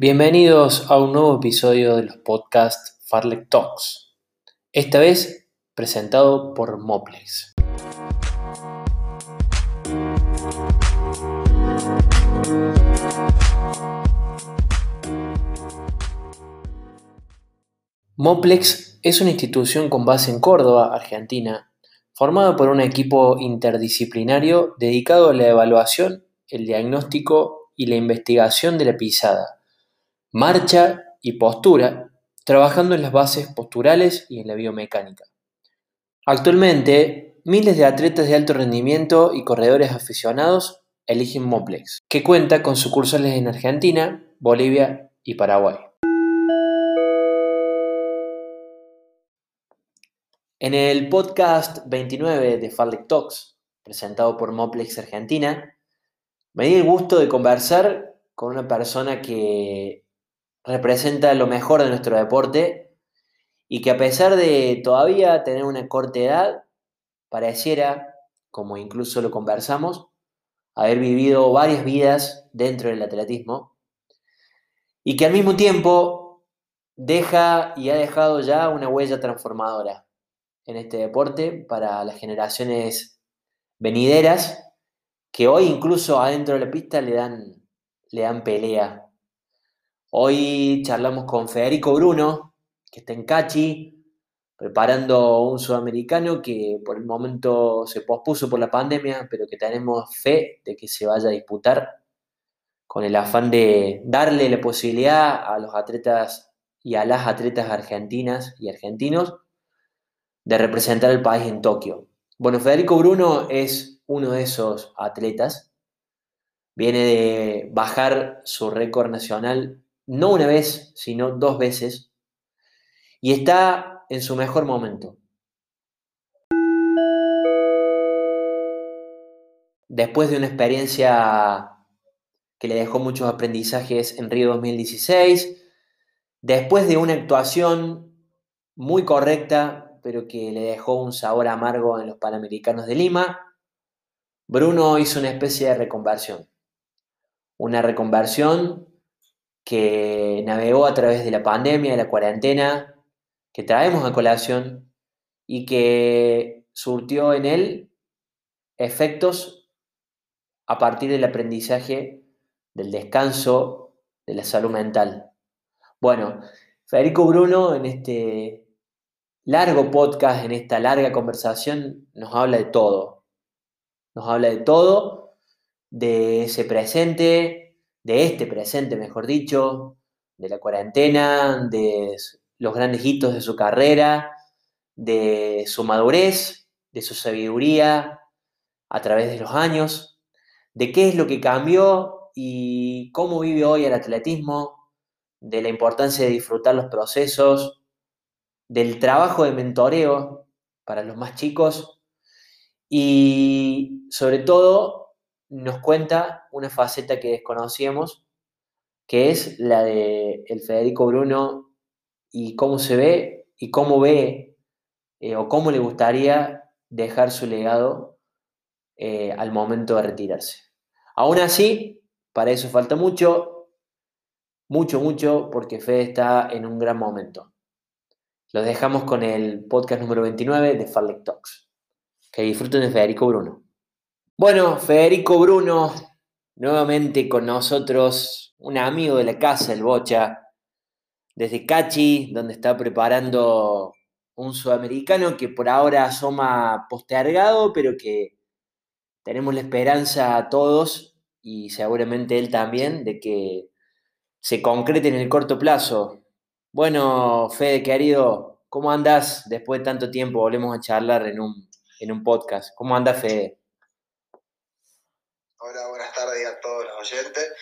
Bienvenidos a un nuevo episodio de los podcasts Farlek Talks, esta vez presentado por Moplex. Moplex es una institución con base en Córdoba, Argentina, formada por un equipo interdisciplinario dedicado a la evaluación, el diagnóstico y la investigación de la pisada, marcha y postura, trabajando en las bases posturales y en la biomecánica. Actualmente, miles de atletas de alto rendimiento y corredores aficionados eligen Moplex, que cuenta con sucursales en Argentina, Bolivia y Paraguay. En el podcast 29 de Farlek Talks, presentado por Moplex Argentina, me di el gusto de conversar con una persona que representa lo mejor de nuestro deporte y que a pesar de todavía tener una corta edad, pareciera, como incluso lo conversamos, haber vivido varias vidas dentro del atletismo y que al mismo tiempo deja y ha dejado ya una huella transformadora en este deporte para las generaciones venideras que hoy incluso adentro de la pista le dan, le dan pelea. Hoy charlamos con Federico Bruno, que está en Cachi, preparando un sudamericano que por el momento se pospuso por la pandemia, pero que tenemos fe de que se vaya a disputar con el afán de darle la posibilidad a los atletas y a las atletas argentinas y argentinos de representar al país en Tokio. Bueno, Federico Bruno es uno de esos atletas. Viene de bajar su récord nacional no una vez, sino dos veces. Y está en su mejor momento. Después de una experiencia que le dejó muchos aprendizajes en Río 2016, después de una actuación muy correcta pero que le dejó un sabor amargo en los Panamericanos de Lima, Bruno hizo una especie de reconversión. Una reconversión que navegó a través de la pandemia, de la cuarentena, que traemos a colación y que surtió en él efectos a partir del aprendizaje, del descanso, de la salud mental. Bueno, Federico Bruno en este largo podcast, en esta larga conversación, nos habla de todo. Nos habla de todo, de ese presente, de este presente, mejor dicho, de la cuarentena, de los grandes hitos de su carrera, de su madurez, de su sabiduría a través de los años, de qué es lo que cambió y cómo vive hoy el atletismo, de la importancia de disfrutar los procesos, del trabajo de mentoreo para los más chicos y sobre todo nos cuenta una faceta que desconocíamos, que es la de el Federico Bruno y cómo se ve y cómo ve eh, o cómo le gustaría dejar su legado eh, al momento de retirarse. Aún así, para eso falta mucho, mucho, mucho, porque Fede está en un gran momento. Los dejamos con el podcast número 29 de Farlek Talks. Que disfruten de Federico Bruno. Bueno, Federico Bruno, nuevamente con nosotros, un amigo de la casa, el Bocha, desde Cachi, donde está preparando un sudamericano que por ahora asoma postergado, pero que tenemos la esperanza a todos y seguramente él también de que se concrete en el corto plazo bueno, Fede, querido, ¿cómo andas? Después de tanto tiempo volvemos a charlar en un, en un podcast. ¿Cómo andas, Fede? Hola, buenas tardes a todos los oyentes.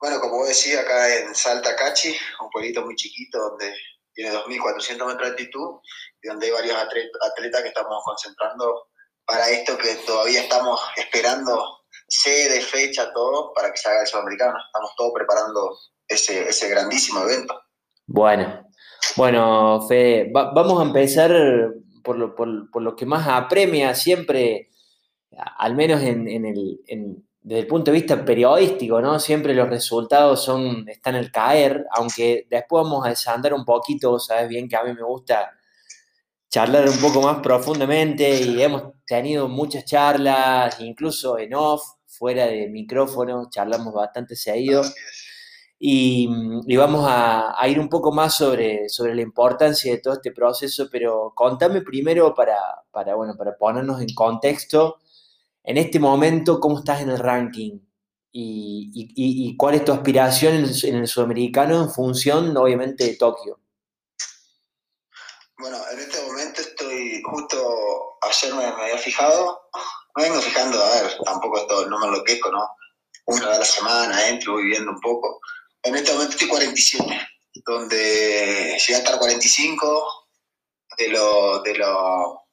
Bueno, como vos decís, acá en Salta Cachi, un pueblito muy chiquito donde tiene 2.400 metros de altitud y donde hay varios atletas que estamos concentrando para esto que todavía estamos esperando sede, fecha, todo, para que se haga el sudamericano. Estamos todos preparando ese, grandísimo evento. Bueno, bueno, Fede, vamos a empezar por lo, por, lo, que más apremia siempre, al menos en, el, desde el punto de vista periodístico, ¿no? Siempre los resultados son, están al caer, aunque después vamos a desandar un poquito, sabes bien que a mí me gusta charlar un poco más profundamente y hemos tenido muchas charlas, incluso en off, fuera de micrófono, charlamos bastante seguido. Y, vamos a, ir un poco más sobre, sobre la importancia de todo este proceso, pero contame primero para, para, bueno, para ponernos en contexto, en este momento, cómo estás en el ranking y, cuál es tu aspiración en el, el, sudamericano en función, obviamente, de Tokio. Bueno, en este momento estoy, justo ayer me, había fijado, me vengo fijando, a ver, tampoco esto, no me enloquezco, ¿no? Una vez a la semana entro, voy viendo un poco en este momento estoy 47, donde llegué a estar 45 de los de lo,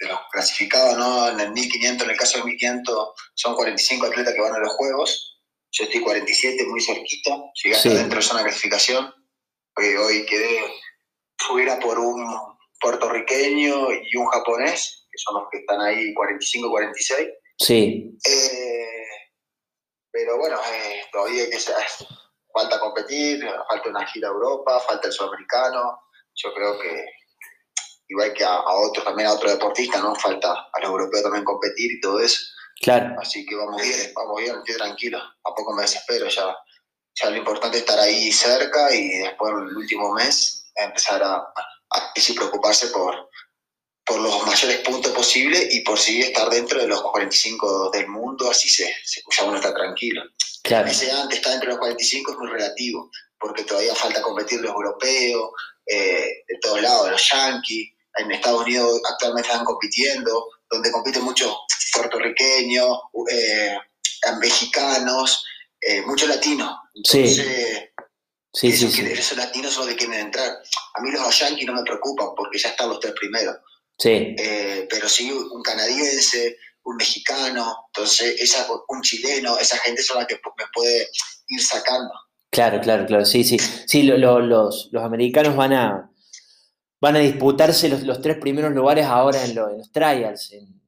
de los clasificados, ¿no? En el 1500, en el caso del 1500, son 45 atletas que van a los Juegos. Yo estoy 47, muy cerquita. Llegué hasta dentro de zona de clasificación. Hoy, hoy quedé fuera por un puertorriqueño y un japonés, que son los que están ahí 45-46. Sí. Eh, pero bueno, eh, todavía que ser falta competir, falta una gira a Europa, falta el sudamericano. Yo creo que igual que a, otros, también a otros deportistas, ¿no? Falta a los europeos también competir y todo eso. Claro. Así que vamos bien, vamos bien, estoy tranquilo. A poco me desespero ya. Ya lo importante es estar ahí cerca y después el último mes empezar a, a, preocuparse por, por los mayores puntos posibles y por seguir estar dentro de los 45 del mundo, así se, se ya uno está tranquilo. Claro. Ese antes está entre los 45 es muy relativo, porque todavía falta competir los europeos, eh, de todos lados, los yankees, en Estados Unidos actualmente están compitiendo, donde compiten muchos puertorriqueños, eh, mexicanos, eh, muchos latinos. Entonces, sí. Sí, sí, esos latinos son los que quieren entrar. A mí los yankees no me preocupan porque ya están los tres primeros. Sí. pero sí un canadiense, un mexicano, entonces esa, un chileno, esa gente es la que me puede ir sacando. Claro, claro, claro, sí, sí. Sí, los, los, americanos van a, van a disputarse los, los tres primeros lugares ahora en, en los trials, en,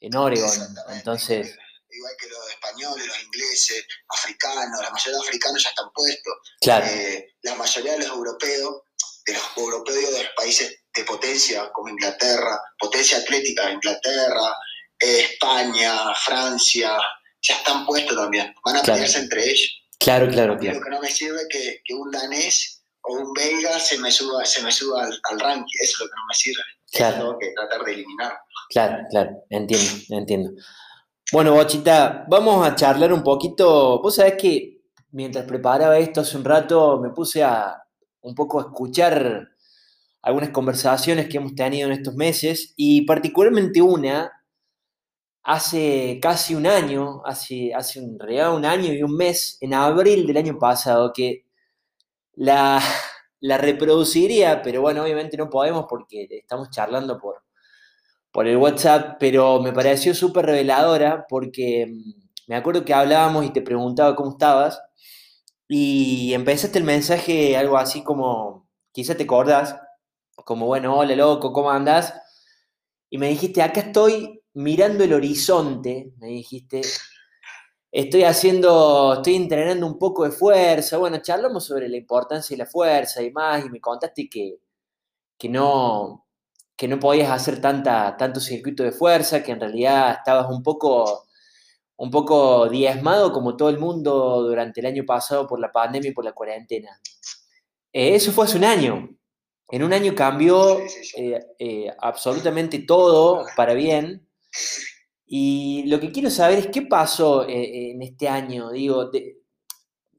en Oregon. Entonces... Igual que los españoles, los ingleses, africanos, la mayoría de los africanos ya están puestos. Claro. Eh, la mayoría de los europeos, de los europeos de los países de potencia, como Inglaterra, potencia atlética, Inglaterra, España, Francia, ya están puestos también. Van a pelearse entre ellos. Claro, claro, claro. Lo que no me sirve es que, que, un danés o un belga se me suba, se me suba al, ranking. Eso es lo que no me sirve. Claro. tengo que tratar de eliminar. Claro, claro, entiendo, entiendo. Bueno, Bochita, vamos a charlar un poquito. Vos sabés que mientras preparaba esto hace un rato me puse a un poco a escuchar algunas conversaciones que hemos tenido en estos meses y particularmente una hace casi un año, hace, hace un, un año y un mes, en abril del año pasado, que la, la reproduciría, pero bueno, obviamente no podemos porque estamos charlando por, por el WhatsApp, pero me pareció súper reveladora porque mm, me acuerdo que hablábamos y te preguntaba cómo estabas y empezaste el mensaje algo así como, quizá te acordás, como bueno, hola loco, ¿cómo andas? Y me dijiste, acá estoy mirando el horizonte, me dijiste, estoy haciendo, estoy entrenando un poco de fuerza, bueno, charlamos sobre la importancia de la fuerza y más, y me contaste que, que no, que no podías hacer tanta, tanto circuito de fuerza, que en realidad estabas un poco, un poco diezmado como todo el mundo durante el año pasado por la pandemia y por la cuarentena. Eh, eso fue hace un año. En un año cambió eh, eh, absolutamente todo para bien. Y lo que quiero saber es qué pasó eh, en este año. Digo,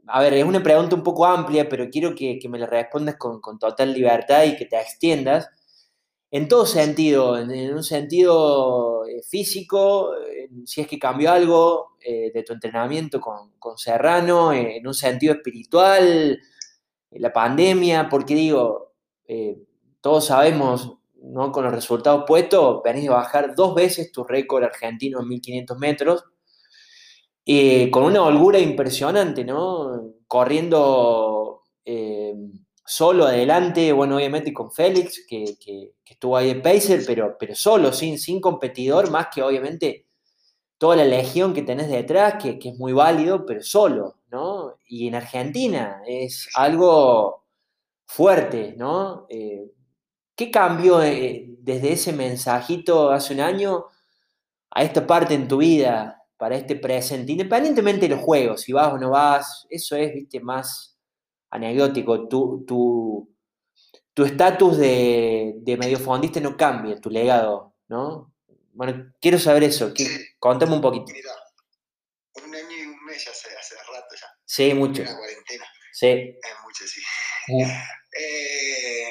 a ver, es una pregunta un poco amplia, pero quiero que, me la respondas con, total libertad y que te extiendas. En todo sentido, en, un sentido eh, físico, si es que cambió algo eh, de tu entrenamiento con, con Serrano, en un sentido espiritual, la pandemia, porque digo, todos sabemos ¿no? con los resultados puestos, venís a bajar dos veces tu récord argentino en 1500 metros, eh, con una holgura impresionante, ¿no? Corriendo eh, solo adelante, bueno, obviamente con Félix, que, estuvo ahí en Pacer, pero, pero solo, sin, sin competidor, más que obviamente toda la legión que tenés detrás, que, es muy válido, pero solo, ¿no? Y en Argentina es algo fuerte, ¿no? Eh, ¿Qué cambió eh, desde ese mensajito hace un año a esta parte en tu vida, para este presente? Independientemente de los juegos, si vas o no vas, eso es, viste, más anecdótico. Tu, tu, estatus de, de no cambia, tu legado, ¿no? Bueno, quiero saber eso. Contame un poquito. Mira, un año y un mes hace, hace rato ya. Sí, mucho. la cuarentena. Sí. Es mucho, sí. Eh,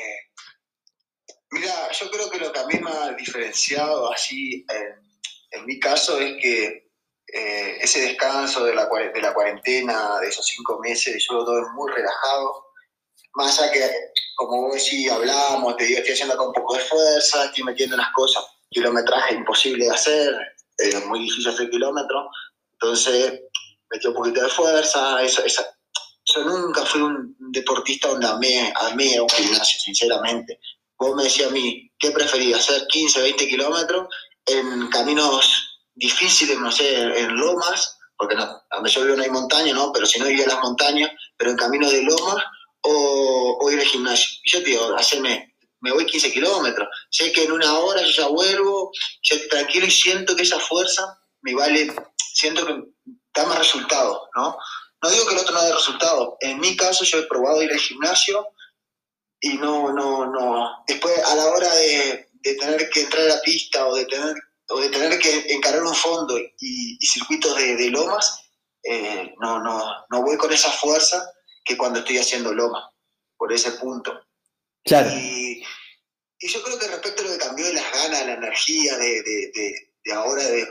mira, yo creo que lo que a mí me ha diferenciado así, en, mi caso, es que eh, ese descanso de la, cuarentena, de esos cinco meses, yo lo doy muy relajado. Más allá que, como vos decís, hablamos, te digo, estoy haciendo con un poco de fuerza, estoy metiendo las cosas kilometraje imposible de hacer, es muy difícil hacer kilómetros, entonces metí un poquito de fuerza, esa. yo nunca fui un deportista donde amé, amé a un gimnasio, sinceramente. Vos me decías a mí, ¿qué preferías? ¿Hacer 15, 20 kilómetros en caminos difíciles, no sé, en lomas? Porque no, donde yo vivo no hay montaña, ¿no? Pero si no iría a las montañas, pero en caminos de lomas, o, o ir al gimnasio. Y yo te digo, hacerme me voy 15 kilómetros. Sé que en una hora yo ya vuelvo, yo tranquilo y siento que esa fuerza me vale, siento que da más resultados, ¿no? No digo que el otro no dé resultados. En mi caso yo he probado ir al gimnasio y no, no, no. Después a la hora de, tener que entrar a la pista o de tener, o de tener que encarar un fondo y, circuitos de, lomas, eh, no, no, no voy con esa fuerza que cuando estoy haciendo loma, por ese punto. Claro. Y, yo creo que respecto a lo que cambió de las ganas, la energía de, de, ahora de,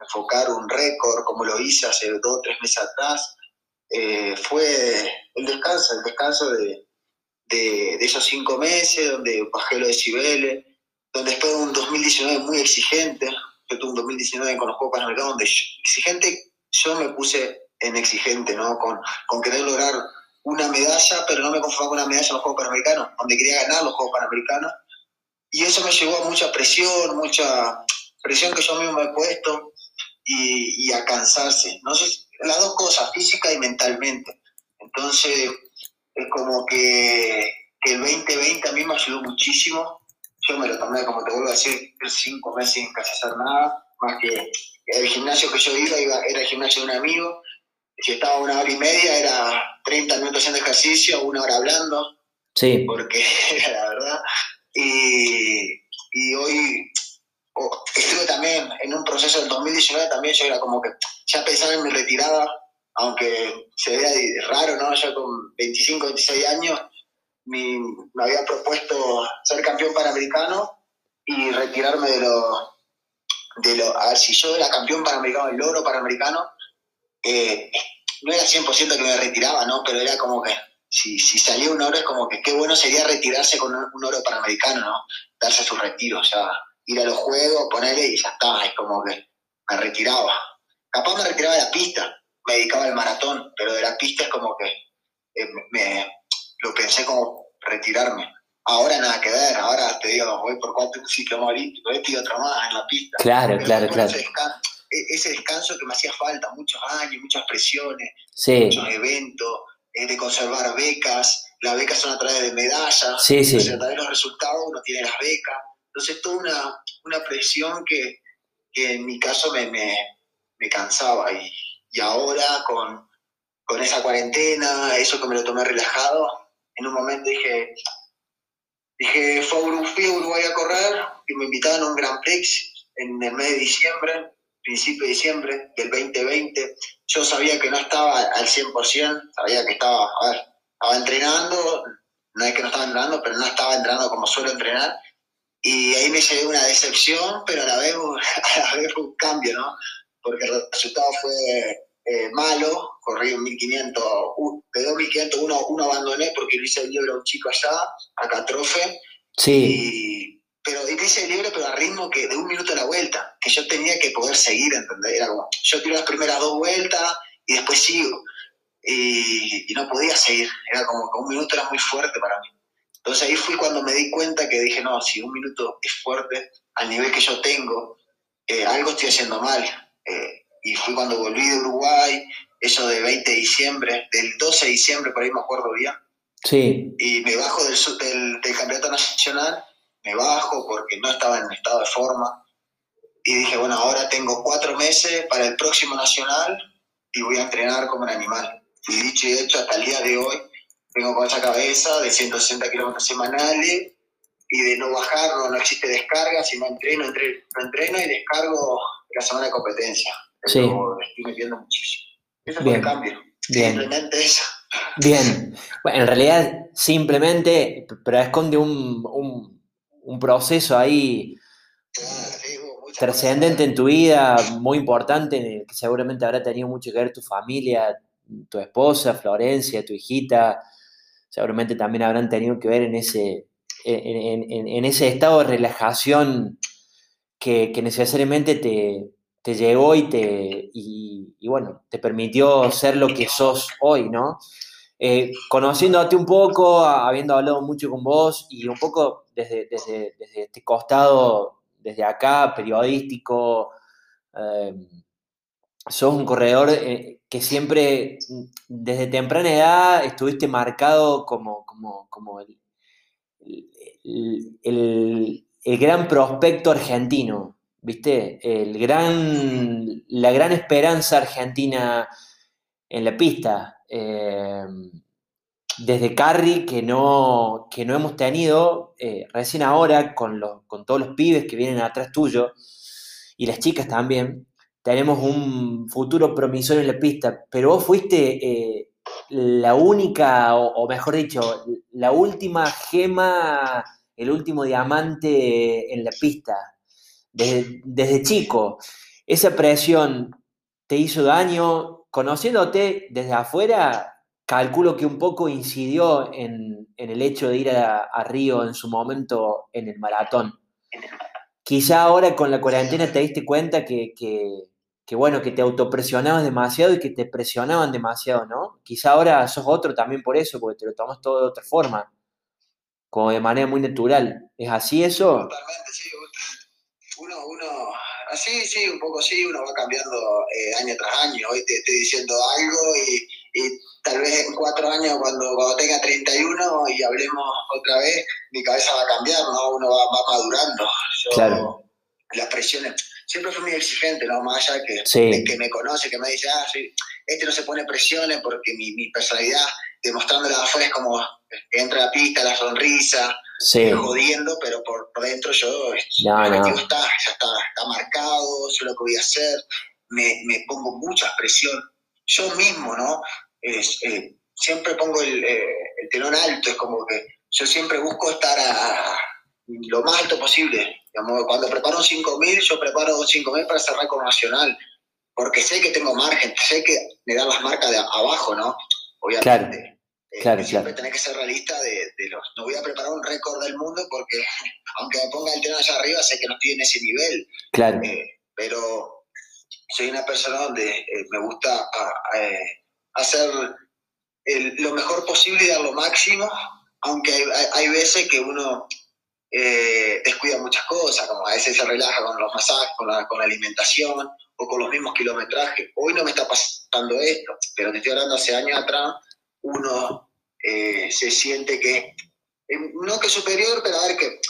enfocar un récord, como lo hice hace dos o tres meses atrás, eh, fue el descanso, el descanso de, esos cinco meses, donde bajé los decibeles, donde después de un 2019 muy exigente, yo tuve un 2019 con los Juegos Panamericanos, donde exigente, yo me puse en exigente, ¿no? Con, con querer lograr una medalla, pero no me conformaba con una medalla en los Juegos Panamericanos, donde quería ganar los Juegos Panamericanos. Y eso me llevó a mucha presión, mucha presión que yo mismo me he puesto y, a cansarse. No sé, las dos cosas, física y mentalmente. Entonces, es como que, el 2020 a mí me ayudó muchísimo. Yo me lo tomé, como te vuelvo a decir, cinco meses sin casi hacer nada, más que el gimnasio que yo iba, iba era el gimnasio de un amigo. Si estaba una hora y media, era 30 minutos haciendo ejercicio, una hora hablando. Sí. Porque, la verdad. Y, y hoy estuve también en un proceso del 2019, también yo era como que ya pensaba en mi retirada, aunque se vea raro, ¿no? Yo con 25, 26 años me había propuesto ser campeón panamericano y retirarme de lo, de lo... A ver, si yo era campeón panamericano, el oro panamericano, eh, no era 100% que me retiraba, ¿no? Pero era como que si, si salía un oro es como que qué bueno sería retirarse con un, oro panamericano, ¿no? Darse su retiro, o sea, ir a los juegos, ponerle y ya está, es como que me retiraba. Capaz me retiraba de la pista, me dedicaba al maratón, pero de la pista es como que eh, me, lo pensé como retirarme. Ahora nada que ver, ahora te digo, voy por cuatro ciclos olímpicos, este y otro más en la pista. Claro, claro, claro. E-, ese descanso que me hacía falta, muchos años, muchas presiones, muchos eventos, eh, de conservar becas, las becas son a través de medallas, sí, sí. a través de los resultados uno tiene las becas, entonces toda una, una presión que, que, en mi caso me, me, me cansaba y, y ahora con, con, esa cuarentena, eso que me lo tomé relajado, en un momento dije, dije, fui a Uruguay a correr y me invitaron a un Grand Prix en el mes de diciembre principio de diciembre del 2020. Yo sabía que no estaba al 100%, sabía que estaba, a ver, estaba entrenando, no es que no estaba entrenando, pero no estaba entrenando como suelo entrenar. Y ahí me llevé una decepción, pero a la vez, a la vez un cambio, ¿no? Porque el resultado fue eh, malo, corrí un 1500, de 2500 uno, uno abandoné porque lo hice el libro a un chico allá, a Catrofe. Sí pero hice el libro, pero a ritmo que de un minuto a la vuelta, que yo tenía que poder seguir, ¿entendés? Era como, yo tiro las primeras dos vueltas y después sigo. Y, no podía seguir, era como que un minuto era muy fuerte para mí. Entonces ahí fui cuando me di cuenta que dije, no, si un minuto es fuerte, al nivel que yo tengo, eh, algo estoy haciendo mal. Eh, y fui cuando volví de Uruguay, eso de 20 de diciembre, del 12 de diciembre, por ahí me acuerdo bien. Sí. Y me bajo del, del, del campeonato nacional, me bajo porque no estaba en estado de forma. Y dije, bueno, ahora tengo cuatro meses para el próximo nacional y voy a entrenar como un animal. Y dicho y hecho, hasta el día de hoy, vengo con esa cabeza de 160 kilómetros semanales y de no bajar, no, no existe descarga, si no entreno, entreno, entreno y descargo la semana de competencia. Sí. Estoy metiendo muchísimo. Eso fue el cambio. Bien. Simplemente eso. Bien. Bueno, en realidad, simplemente, pero esconde un, un, un proceso ahí sí, trascendente cosas. en tu vida, muy importante, que seguramente habrá tenido mucho que ver tu familia, tu esposa, Florencia, tu hijita, seguramente también habrán tenido que ver en ese, en, en- en- en ese estado de relajación que, necesariamente te, te llegó y te, y, bueno, te permitió ser lo que sos hoy, ¿no? Eh, conociéndote un poco, habiendo hablado mucho con vos y un poco desde, desde, desde este costado, desde acá, periodístico, eh, sos un corredor eh, que siempre, desde temprana edad, estuviste marcado como, como, como el- el gran prospecto argentino, ¿viste? El gran, la gran esperanza argentina en la pista. Eh, desde Carry que no, que no hemos tenido, eh, recién ahora con, los, con todos los pibes que vienen atrás tuyo y las chicas también, tenemos un futuro promisorio en la pista, pero vos fuiste eh, la única, o, o mejor dicho, la última gema, el último diamante en la pista, desde, chico. Esa presión te hizo daño, conociéndote desde afuera, calculo que un poco incidió en, el hecho de ir a, Río en su momento en el maratón. Quizá ahora con la cuarentena te diste cuenta que, que, que, bueno, que te autopresionabas demasiado y que te presionaban demasiado, ¿no? Quizá ahora sos otro también por eso, porque te lo tomas todo de otra forma, como de manera muy natural. ¿Es así eso? Totalmente, sí. Uno, uno, así, sí, un poco sí, uno va cambiando eh, año tras año. Hoy te estoy diciendo algo y, y tal vez en cuatro años, cuando, cuando tenga 31 y hablemos otra vez, mi cabeza va a cambiar, ¿no? Uno va, va madurando. Yo, Claro. Las presiones, siempre fui muy exigente, ¿no? Más allá que, Sí. de que me conoce, que me dice, ah, sí, este no se pone presiones porque mi, mi personalidad, demostrándola de afuera, es como entra a la pista, la sonrisa, Sí, jodiendo, pero por, por dentro yo, No, el no. está, ya está, está marcado, sé lo que voy a hacer, me, me pongo mucha presión. Yo mismo, ¿no? Es, eh, siempre pongo el, eh, el telón alto, es como que yo siempre busco estar a, lo más alto posible. Digamos, cuando preparo un 5.000, yo preparo un 5.000 para cerrar con Nacional, porque sé que tengo margen, sé que me dan las marcas de abajo, ¿no? Obviamente. Claro, siempre claro. tenés que ser realista de, de los. No voy a preparar un récord del mundo porque, aunque me ponga el tren allá arriba, sé que no estoy en ese nivel. claro, Eh, pero soy una persona donde eh, me gusta a- a, eh, hacer el- lo mejor posible y dar lo máximo, aunque hay, hay- hay veces que uno eh, descuida muchas cosas, como a veces se relaja con los masajes, con la, con la alimentación o con los mismos kilometrajes. Hoy no me está pasando esto, pero te estoy hablando hace años atrás, uno eh, se siente que, eh, no que superior, pero a ver que,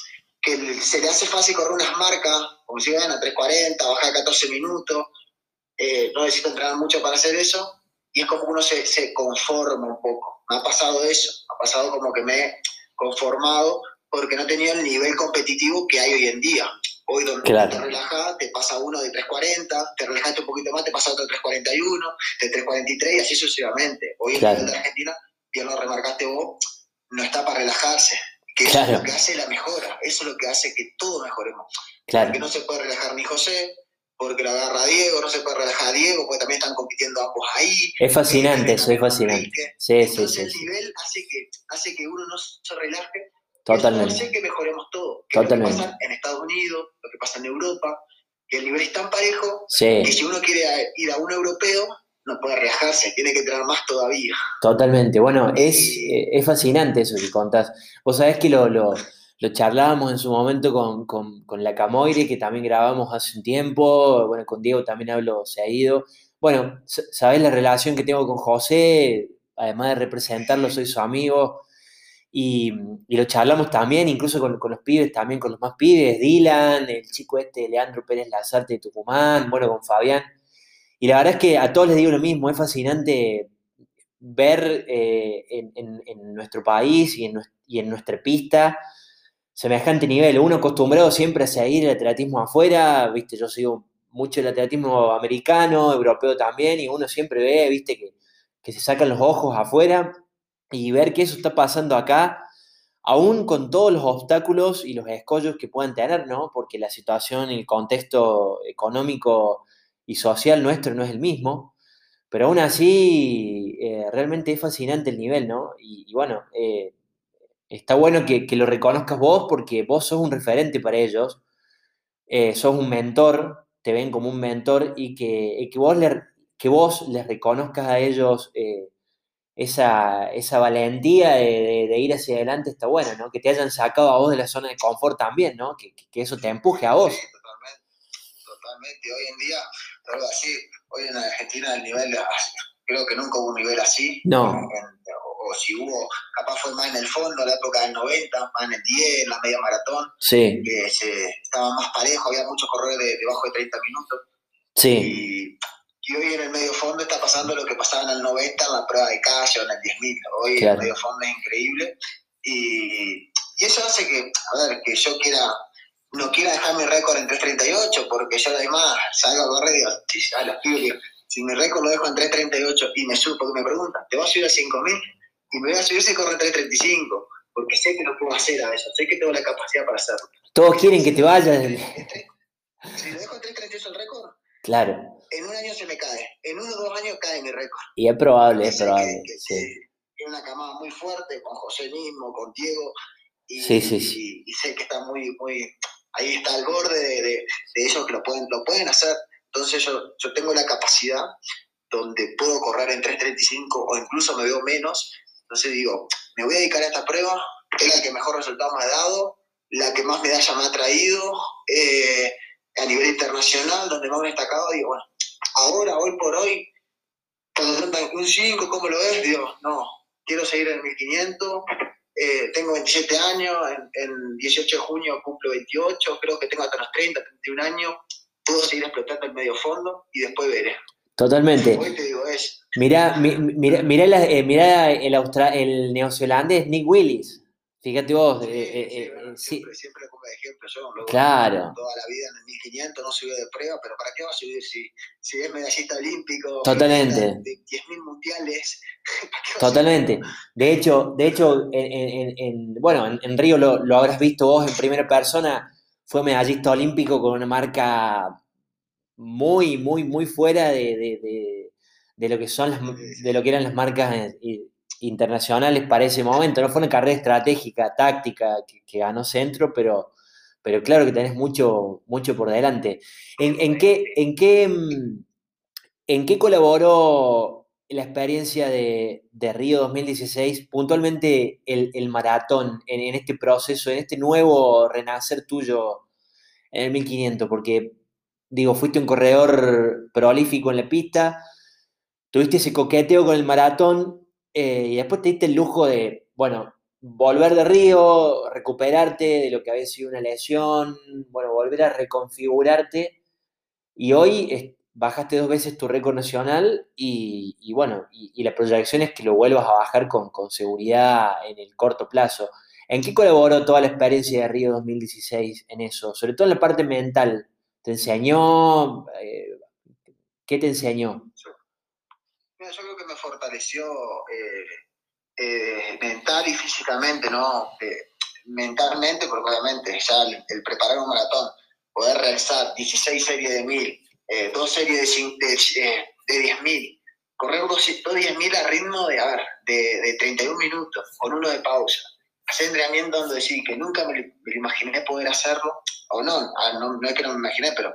que se le hace fácil correr unas marcas, como si vayan a 3.40, bajar 14 minutos, eh, no necesito entrenar mucho para hacer eso, y es como uno se, se conforma un poco. Me ha pasado eso, me ha pasado como que me he conformado porque no tenía el nivel competitivo que hay hoy en día. Hoy donde Claro. te relajas, te pasa uno de 3.40, te relajaste un poquito más, te pasa otro de 3.41, de 3.43 y así sucesivamente. Hoy Claro. el nivel de Argentina, bien lo remarcaste vos, no está para relajarse. Que eso Claro. es lo que hace la mejora, eso es lo que hace que todos mejoremos. Porque no se puede relajar ni José, porque lo agarra Diego, no se puede relajar a Diego, porque también están compitiendo ambos ahí. Es fascinante Eh, eso, es fascinante. Sí, Entonces sí, el sí. nivel hace que, hace que uno no se relaje. Totalmente. Que mejoremos todo. Que Totalmente. Lo que pasa en Estados Unidos, lo que pasa en Europa, que el nivel es tan parejo Sí, que si uno quiere ir a un europeo, no puede relajarse, tiene que entrenar más todavía. totalmente. Bueno, es, eh, es fascinante eso que contás. Vos sabés que lo, lo- lo charlábamos en su momento con, con, la Camoire, que también grabamos hace un tiempo, bueno, con Diego también hablo se ha ido. Bueno, sabés la relación que tengo con José, además de representarlo, soy su amigo, y, lo charlamos también, incluso con, los pibes, también con los más pibes, Dylan, el chico este, Leandro Pérez Lazarte de Tucumán, bueno, con Fabián. Y la verdad es que a todos les digo lo mismo, es fascinante ver eh, en, nuestro país y en, y en nuestra pista semejante nivel. Uno acostumbrado siempre a seguir el atletismo afuera, viste, yo sigo mucho el atletismo americano, europeo también, y uno siempre ve, viste, que, que se sacan los ojos afuera y ver que eso está pasando acá, aún con todos los obstáculos y los escollos que puedan tener, ¿no? Porque la situación el contexto económico y social nuestro no es el mismo, pero aún así eh, realmente es fascinante el nivel, ¿no? Y, bueno, eh, está bueno que, lo reconozcas vos porque vos sos un referente para ellos, eh, sos un mentor, te ven como un mentor y que, que, que vos les reconozcas a ellos esa, esa valentía de, ir hacia adelante está buena, ¿no? Que te hayan sacado a vos de la zona de confort también, ¿no? Que, que eso te empuje a vos. Sí, totalmente, totalmente. Hoy en día, algo así, hoy en Argentina el nivel, creo que nunca hubo un nivel así. No. o, si hubo, capaz fue más en el fondo, en la época del 90, más en el 10, en la media maratón. Sí. Que se, estaba más parejo, había muchos corredores de, debajo de 30 minutos. Sí. Y hoy en el medio fondo está pasando lo que pasaba en el 90 en la prueba de calle o en el 10.000. Hoy el medio fondo es increíble. Y, y, eso hace que, a ver, que yo quiera, no quiera dejar mi récord en 3.38, porque yo además salgo a correr y digo, si, a los pibes, si mi récord lo dejo en 3.38 y me subo, porque me preguntan, ¿te vas a subir a 5.000? Y me voy a subir si corro en 3.35, porque sé que lo puedo hacer a eso, sé que tengo la capacidad para hacerlo. Todos quieren que te vayas. Si lo dejo en 3.38 el récord, claro en un año se me cae, en uno o dos años cae mi récord. Y es probable, es probable. sí. Es una camada muy fuerte con José mismo, con Diego. Y, sí, sí, sí. Y, sé que está muy, muy, ahí está al borde de, de, ellos que lo pueden, lo pueden hacer. Entonces yo, yo tengo la capacidad donde puedo correr en 3.35 o incluso me veo menos. Entonces digo, me voy a dedicar a esta prueba, es la que mejor resultado me ha dado, la que más medalla me ha traído eh, a nivel internacional, donde más me he destacado. Digo, bueno, ahora, hoy por hoy, cuando un 5, ¿cómo lo ves? Dios, no, quiero seguir en 1500, eh, tengo 27 años, en, 18 de junio cumplo 28, creo que tengo hasta los 30, 31 años, puedo seguir explotando el medio fondo y después veré. Totalmente. Hoy te digo es. Mira, mira, mira, eh, mira el, el neozelandés Nick Willis. Fíjate vos. Sí, eh, eh, eh siempre, siempre, pongo de ejemplo yo. Luego, claro. Toda la vida en el 1500 no subió de prueba, pero ¿para qué va a subir si, si es medallista olímpico? Totalmente. De 10.000 mundiales. Totalmente. De hecho, de hecho en, en, bueno, en, Río lo, lo, habrás visto vos en primera persona. Fue medallista olímpico con una marca muy, muy, muy fuera de, de, de, de lo que son las, de lo que eran las marcas internacionales para ese momento. No fue una carrera estratégica, táctica que, ganó centro, pero, pero claro que tenés mucho, mucho por delante. ¿En, qué, en, qué, ¿En qué colaboró la experiencia de, Río 2016, puntualmente el, maratón, en, este proceso, en este nuevo renacer tuyo en el 1500? Porque, digo, fuiste un corredor prolífico en la pista, tuviste ese coqueteo con el maratón, eh, y después te diste el lujo de, bueno, volver de Río, recuperarte de lo que había sido una lesión, bueno, volver a reconfigurarte. Y hoy bajaste dos veces tu récord nacional y, bueno, y, la proyección es que lo vuelvas a bajar con, seguridad en el corto plazo. ¿En qué colaboró toda la experiencia de Río 2016 en eso? Sobre todo en la parte mental. ¿Te enseñó? Eh, ¿Qué te enseñó? Yo creo que me fortaleció eh, eh, mental y físicamente, ¿no? mentalmente, porque obviamente ya el, preparar un maratón, poder realizar 16 series de 1000, eh, dos series de, de, de 10.000, correr dos, dos 10.000 a ritmo de, a ver, de, de 31 minutos, con uno de pausa. Hacer entrenamiento donde decir que nunca me, me, imaginé poder hacerlo, o no, no, no es que no me imaginé, pero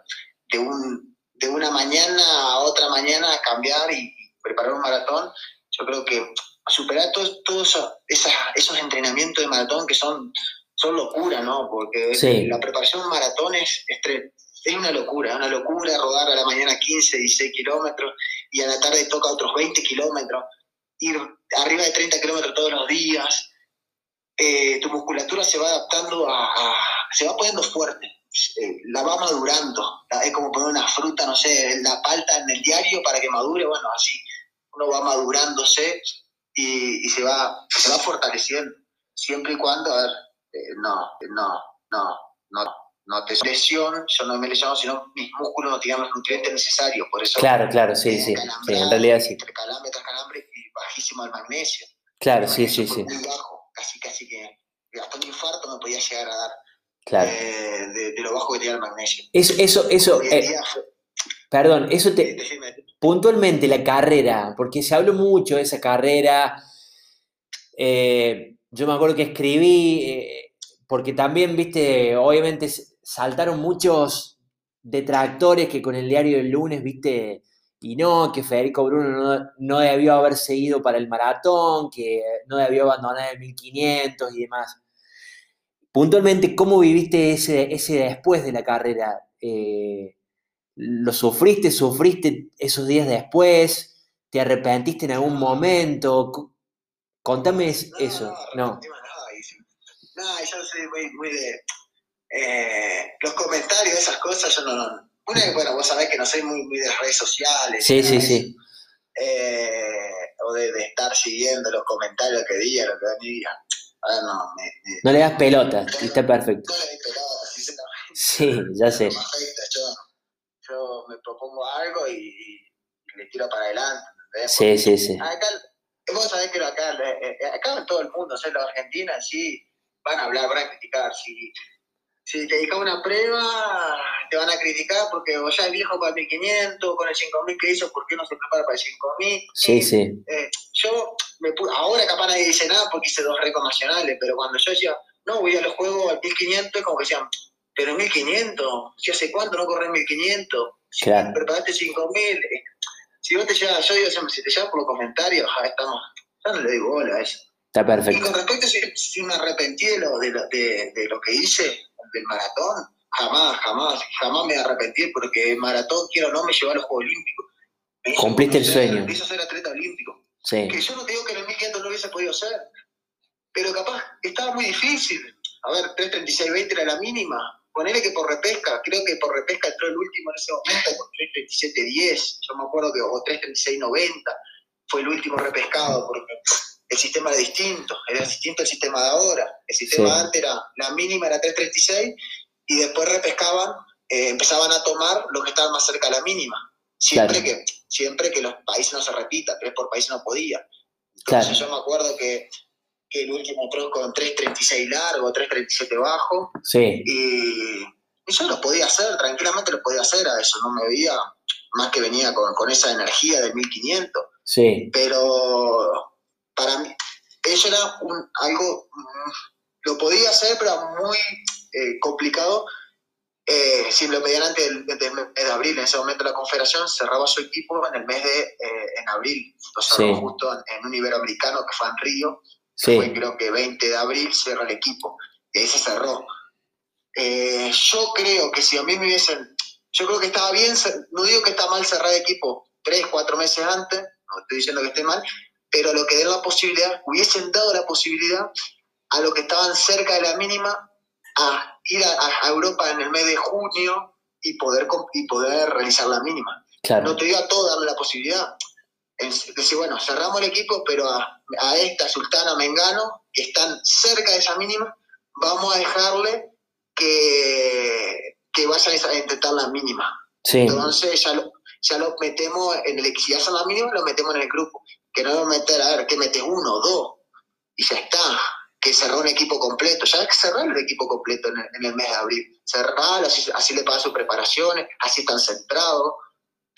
de, un, de una mañana a otra mañana cambiar y, preparar un maratón, yo creo que superar todos, todos esos, esos entrenamientos de maratón que son son locura, ¿no? Porque la preparación maratón es, es, una locura, una locura rodar a la mañana 15, 16 kilómetros y a la tarde toca otros 20 kilómetros, ir arriba de 30 kilómetros todos los días. Eh, tu musculatura se va adaptando a, se va poniendo fuerte, eh, la va madurando, es como poner una fruta, no sé, la palta en el diario para que madure, bueno, así uno va madurándose y, se, va, se va fortaleciendo, siempre y cuando, a ver, eh, no, no, no, no, no te lesión, yo no me lesiono, sino mis músculos no tienen los nutrientes necesarios, por eso... Claro, claro, sí, sí, en realidad sí. Entre calambre tras calambre y bajísimo el magnesio. Claro, sí, sí, sí. Muy bajo, casi, casi que hasta un infarto me podía llegar a dar. Claro. Eh, de, lo bajo que tenía el magnesio. Eso, eso, eso... Eh, perdón, eso te... Puntualmente la carrera, porque se habló mucho de esa carrera... Eh, yo me acuerdo que escribí, eh, porque también, viste, obviamente saltaron muchos detractores que con el diario del lunes, viste, y no, que Federico Bruno no, debió haber seguido para el maratón, que no debió abandonar el 1500 y demás. Puntualmente, ¿cómo viviste ese, ese después de la carrera? Eh, ¿Lo sufriste, sufriste esos días después? ¿Te arrepentiste en algún momento? Contame eso. No, no. yo soy muy, de. Eh, los comentarios esas cosas, yo no. Una, bueno, vos sabés que no soy muy, muy de redes sociales. Sí, sí, sí. Eh, o de, estar siguiendo los comentarios que diga, lo que diga. A ver, no, no le das pelota, está perfecto. No le das pelota, sinceramente. Sí, ya sé. yo, yo me propongo algo y, le tiro para adelante. Sí, sí, sí. Acá, vos sabés que acá, eh, eh, acá en todo el mundo, o sea, los argentinos sí van a hablar, van a criticar. Si, si te dedicas una prueba, te van a criticar porque vos ya es viejo para el 1500, con el 5000 que hizo, ¿por qué no se prepara para el 5000? Sí, sí. Eh, yo, me ahora capaz nadie dice nada porque hice dos récords nacionales, pero cuando yo decía, no, voy a los juegos al 1500, como que decían, pero 1500, si hace cuánto no corres 1500? Si claro. preparaste 5000, si vos te llevas, yo digo si te llevas por los comentarios, ya estamos, ya no le digo bola a eso. Está perfecto. Y con respecto a si, me arrepentí de lo, de, de, lo que hice, del maratón, jamás, jamás, jamás me arrepentí porque el maratón, quiero o no, me llevó a los Juegos Olímpicos. Cumpliste el sueño. Me hizo ser atleta olímpico. Sí. Que yo no te digo que en el 1500 no hubiese podido ser, pero capaz estaba muy difícil. A ver, 3.36.20 era la mínima, ponele que por repesca, creo que por repesca entró el último en ese momento con 3.37.10, yo me acuerdo que, o 3.36.90, fue el último repescado, porque el sistema era distinto, era distinto el sistema de ahora. El sistema antes era, la mínima era 3.36 y después repescaban, eh, empezaban a tomar los que estaban más cerca de la mínima. Siempre, que, siempre que los países no se repitan, tres por país no podía. Entonces yo me acuerdo que el último pro con 3.36 largo, 3.37 bajo. Sí. Y, yo lo podía hacer, tranquilamente lo podía hacer a eso, no me veía, más que venía con, esa energía del 1500. Sí. Pero para mí, eso era un, algo, mm, lo podía hacer, pero muy eh, complicado. Eh, si lo pedían antes del, mes de abril, en ese momento la confederación cerraba su equipo en el mes de eh, en abril, lo justo en, en, un iberoamericano que fue en Río, fue creo que 20 de abril, cierra el equipo. Y ahí se cerró. Eh, yo creo que si a mí me hubiesen. Yo creo que estaba bien, no digo que está mal cerrar el equipo tres, cuatro meses antes, no estoy diciendo que esté mal, pero lo que den la posibilidad, hubiesen dado la posibilidad a los que estaban cerca de la mínima a ir a, Europa en el mes de junio y poder, y poder realizar la mínima. No te digo a todos darle la posibilidad, decir, bueno, cerramos el equipo, pero a, esta Sultana Mengano, que están cerca de esa mínima, vamos a dejarle que, que vayan a intentar la mínima. Entonces ya lo, ya lo metemos en el si hacen la mínima, lo metemos en el grupo. Que no meter, a ver, que metes uno dos, y ya está. Que cerró un equipo completo, ya hay que cerrar el equipo completo en el, mes de abril. Cerrar, así, así le paga sus preparaciones, así están centrados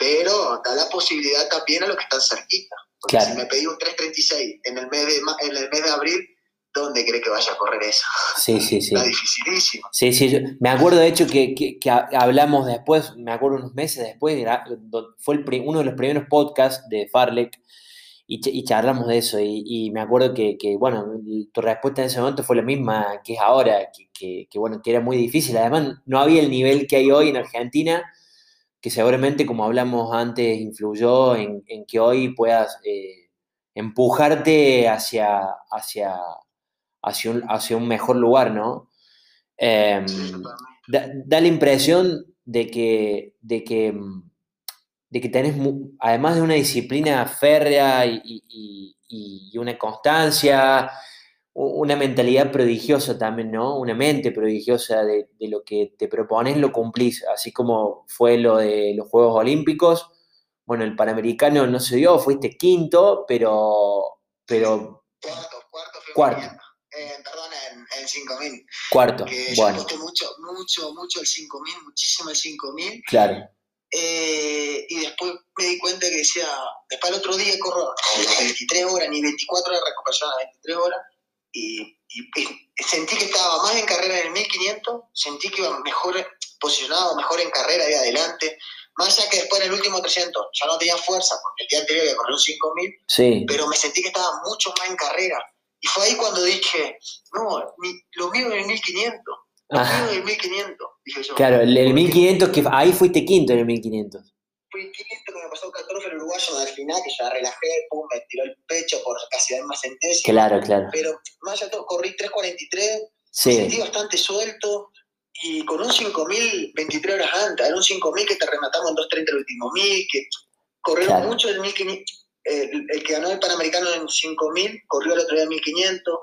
pero da la posibilidad también a los que están cerquita. Porque si me pedí un 3.36 en el mes de, en el mes de abril, ¿dónde cree que vaya a correr eso? Sí, sí, sí. Está dificilísimo. Sí, sí. me acuerdo de hecho que, que, hablamos después, me acuerdo unos meses después, fue el, uno de los primeros podcasts de Farlek y, charlamos de eso. Y, me acuerdo que, bueno, tu respuesta en ese momento fue la misma que es ahora, que, bueno, que era muy difícil. Además, no había el nivel que hay hoy en Argentina, que seguramente, como hablamos antes, influyó en, que hoy puedas eh, empujarte hacia, hacia, hacia, un, hacia un mejor lugar, ¿no? Em, da, da, la impresión de que, de que de que tenés, además de una disciplina férrea y, una constancia, una mentalidad prodigiosa también, ¿no? Una mente prodigiosa de, lo que te propones, lo cumplís, así como fue lo de los Juegos Olímpicos. Bueno, el Panamericano no se dio, fuiste quinto, pero... pero cuarto, cuarto. cuarto. Eh, perdón, en, en 5000. Cuarto, que bueno. Yo mucho, mucho, mucho el 5000, muchísimo el 5000. Claro eh, y después me di cuenta que decía, después el otro día corro 23 horas, ni 24 horas de recuperación a 23 horas, y, sentí que estaba más en carrera en el 1500, sentí que iba mejor posicionado, mejor en carrera ahí adelante, más allá que después en el último 300 ya no tenía fuerza, porque el día anterior había corrido un 5000, sí. pero me sentí que estaba mucho más en carrera. Y fue ahí cuando dije, no, lo mío en el 1500 el 1500, dije yo. Claro, el, 1500, que ahí fuiste quinto en el 1500. Fui quinto, que me pasó un 14 el uruguayo al final, que ya relajé, pum, me tiró el pecho por casi dar más sentencia. Claro, claro. Pero más allá de todo, corrí 3.43, sí. me sentí bastante suelto, y con un 5000 23 horas antes, era un 5000 que te rematamos en 2.30 el último 1000, que corrieron mucho el 1500. El, el, que ganó el Panamericano en 5000 corrió el otro día en 1500,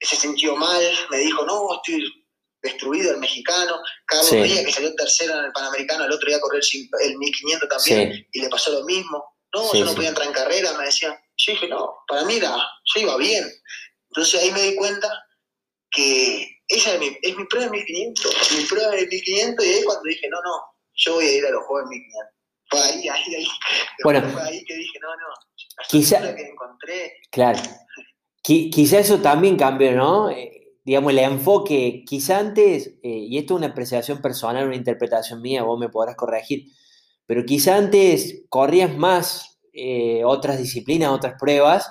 se sintió mal, me dijo, no, estoy destruido el mexicano. Carlos Díaz, que salió tercero en el Panamericano, el otro día corrió el, 1500 también y le pasó lo mismo. No, yo no podía entrar en carrera, me decían. Yo dije, no, para mí era, yo iba bien. Entonces ahí me di cuenta que esa es mi, es mi prueba de 1500, mi prueba de 1500 y ahí cuando dije, no, no, yo voy a ir a los Juegos 1500. Fue ahí, ahí, ahí. Bueno, fue ahí que dije, no, no, quizá, que encontré. Claro. Quizá eso también cambió, ¿no? Eh, digamos, el enfoque, quizá antes, eh, y esto es una apreciación personal, una interpretación mía, vos me podrás corregir, pero quizá antes corrías más eh, otras disciplinas, otras pruebas,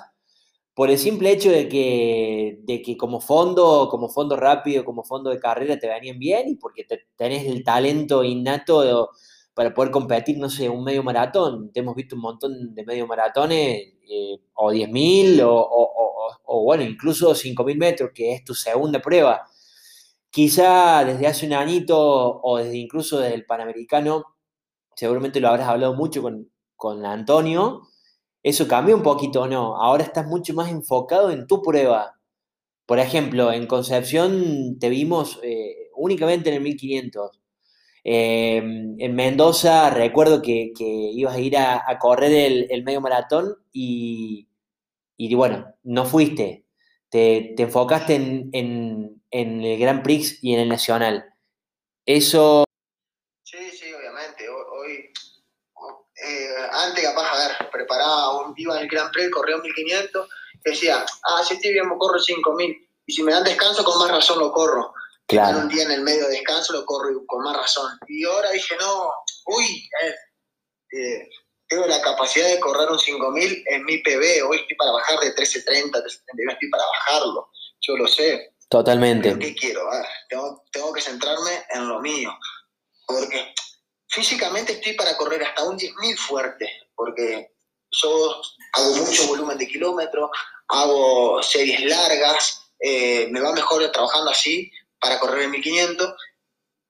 por el simple hecho de que, de que como fondo, como fondo rápido, como fondo de carrera te venían bien y porque tenés el talento innato para poder competir, no sé, un medio maratón. Te hemos visto un montón de medio maratones, eh, o 10.000, o, o o bueno, incluso 5.000 metros, que es tu segunda prueba. Quizá desde hace un añito o desde incluso desde el Panamericano, seguramente lo habrás hablado mucho con, con Antonio, eso cambió un poquito, ¿no? Ahora estás mucho más enfocado en tu prueba. Por ejemplo, en Concepción te vimos eh, únicamente en el 1500. Eh, en Mendoza recuerdo que, ibas a ir a, correr el, el, medio maratón y, y bueno, no fuiste, te, enfocaste en, el Grand Prix y en el Nacional. Eso... Sí, sí, obviamente. Hoy, eh, antes capaz, a ver, preparaba, un, iba en el Grand Prix, corría un 1500, decía, ah, si estoy bien, corro 5000. Y si me dan descanso, con más razón lo corro. Claro. Un día en el medio de descanso lo corro con más razón. Y ahora dije, no, uy, eh, eh tengo la capacidad de correr un 5000 en mi PB, hoy estoy para bajar de 1330, 1332, estoy para bajarlo, yo lo sé. Totalmente. ¿Qué quiero? A ver, tengo, que centrarme en lo mío, porque físicamente estoy para correr hasta un 10.000 fuerte, porque yo hago mucho volumen de kilómetros, hago series largas, eh, me va mejor trabajando así para correr en 1500,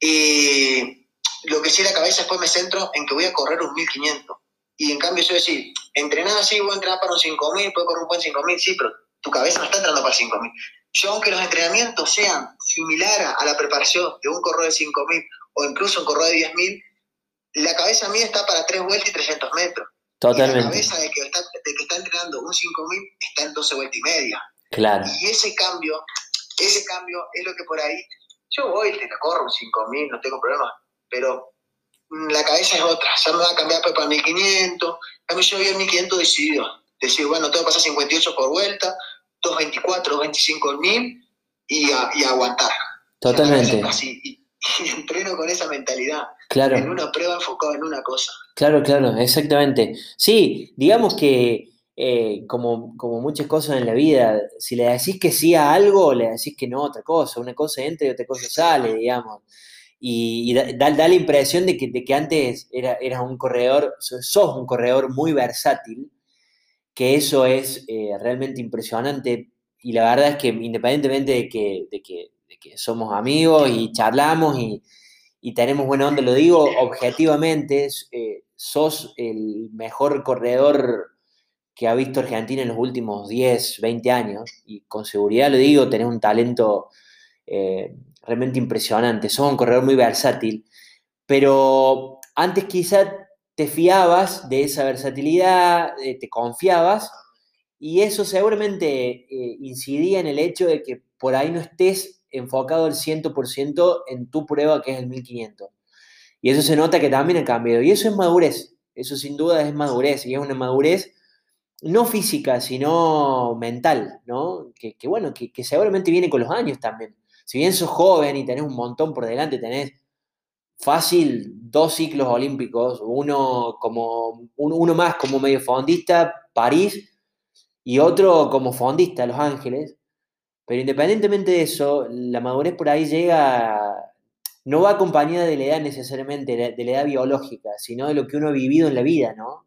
y lo que sí la cabeza después me centro en que voy a correr un 1500 y en cambio yo decir, entrenar así, voy a entrenar para un 5000, puedo correr un buen 5000, sí, pero tu cabeza no está entrando para 5000. Yo, aunque los entrenamientos sean similares a la preparación de un corredor de 5000 o incluso un corredor de 10000, la cabeza mía está para 3 vueltas y 300 metros. Totalmente. Y la cabeza de que, está, de que está entrenando un 5000 está en 12 vueltas y media. Claro. Y ese cambio, ese cambio es lo que por ahí, yo voy, te corro un 5000, no tengo problema, pero la cabeza es otra, ya me va a cambiar para 1500, a mí yo había 1500 decidido, decir, bueno, tengo que pasar 58 por vuelta, 224, 25 mil y, y aguantar. Totalmente. y, entreno con esa mentalidad. Claro. En una prueba enfocado en una cosa. Claro, claro, exactamente. Sí, digamos que eh, como, como muchas cosas en la vida, si le decís que sí a algo, le decís que no a otra cosa, una cosa entra y otra cosa sale, digamos. Y, da, la impresión de que, de que antes era, eras un corredor, sos un corredor muy versátil, que eso es eh, realmente impresionante. Y la verdad es que independientemente de que, de que, de que somos amigos y charlamos y, y, tenemos buena onda, lo digo objetivamente, eh, sos el mejor corredor que ha visto Argentina en los últimos 10, 20 años, y con seguridad lo digo, tenés un talento eh, realmente impresionante, sos un corredor muy versátil, pero antes quizá te fiabas de esa versatilidad, eh, te confiabas, y eso seguramente eh, incidía en el hecho de que por ahí no estés enfocado al 100% en tu prueba que es el 1500. Y eso se nota que también ha cambiado, y eso es madurez, eso sin duda es madurez, y es una madurez no física, sino mental, ¿no? Que, bueno, que, seguramente viene con los años también. Si bien sos joven y tenés un montón por delante, tenés fácil dos ciclos olímpicos, uno, como, uno más como medio fondista, París, y otro como fondista, Los Ángeles. Pero independientemente de eso, la madurez por ahí llega, no va acompañada de la edad necesariamente, de la edad biológica, sino de lo que uno ha vivido en la vida, ¿no?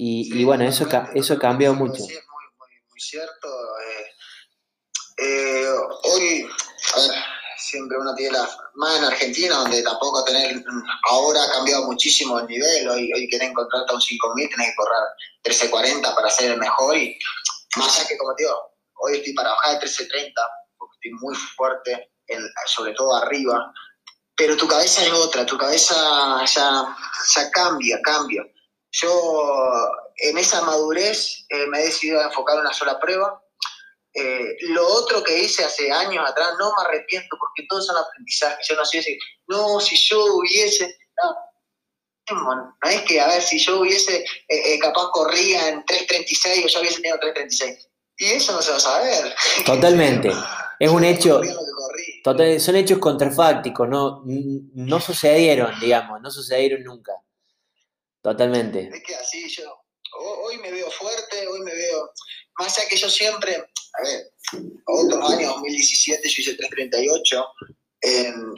Y, bueno, eso, eso cambió mucho. Sí, es muy, muy, muy cierto. Eh, eh, hoy, a ver, siempre uno tiene la. Más en Argentina, donde tampoco tener. Ahora ha cambiado muchísimo el nivel. Hoy, hoy querés encontrarte a un 5000, tenés que correr 13.40 para ser el mejor. Y más allá que, como te digo, hoy estoy para bajar de 13.30, porque estoy muy fuerte, sobre todo arriba. Pero tu cabeza es otra, tu cabeza ya, ya cambia, cambia. Yo en esa madurez eh, me he decidido a enfocar en una sola prueba. Eh, lo otro que hice hace años atrás no me arrepiento porque todos son aprendizajes. Yo no sé si, no, si yo hubiese, no, no es que, a ver, si yo hubiese, eh, capaz corría en 3.36 o yo hubiese tenido 3.36. Y eso no se va a saber. Totalmente. Es un hecho. son hechos contrafácticos, no, no sucedieron, digamos, no sucedieron nunca. Totalmente. Es que así yo, hoy me veo fuerte, hoy me veo, más allá que yo siempre, a ver, otros años, 2017 yo hice 338,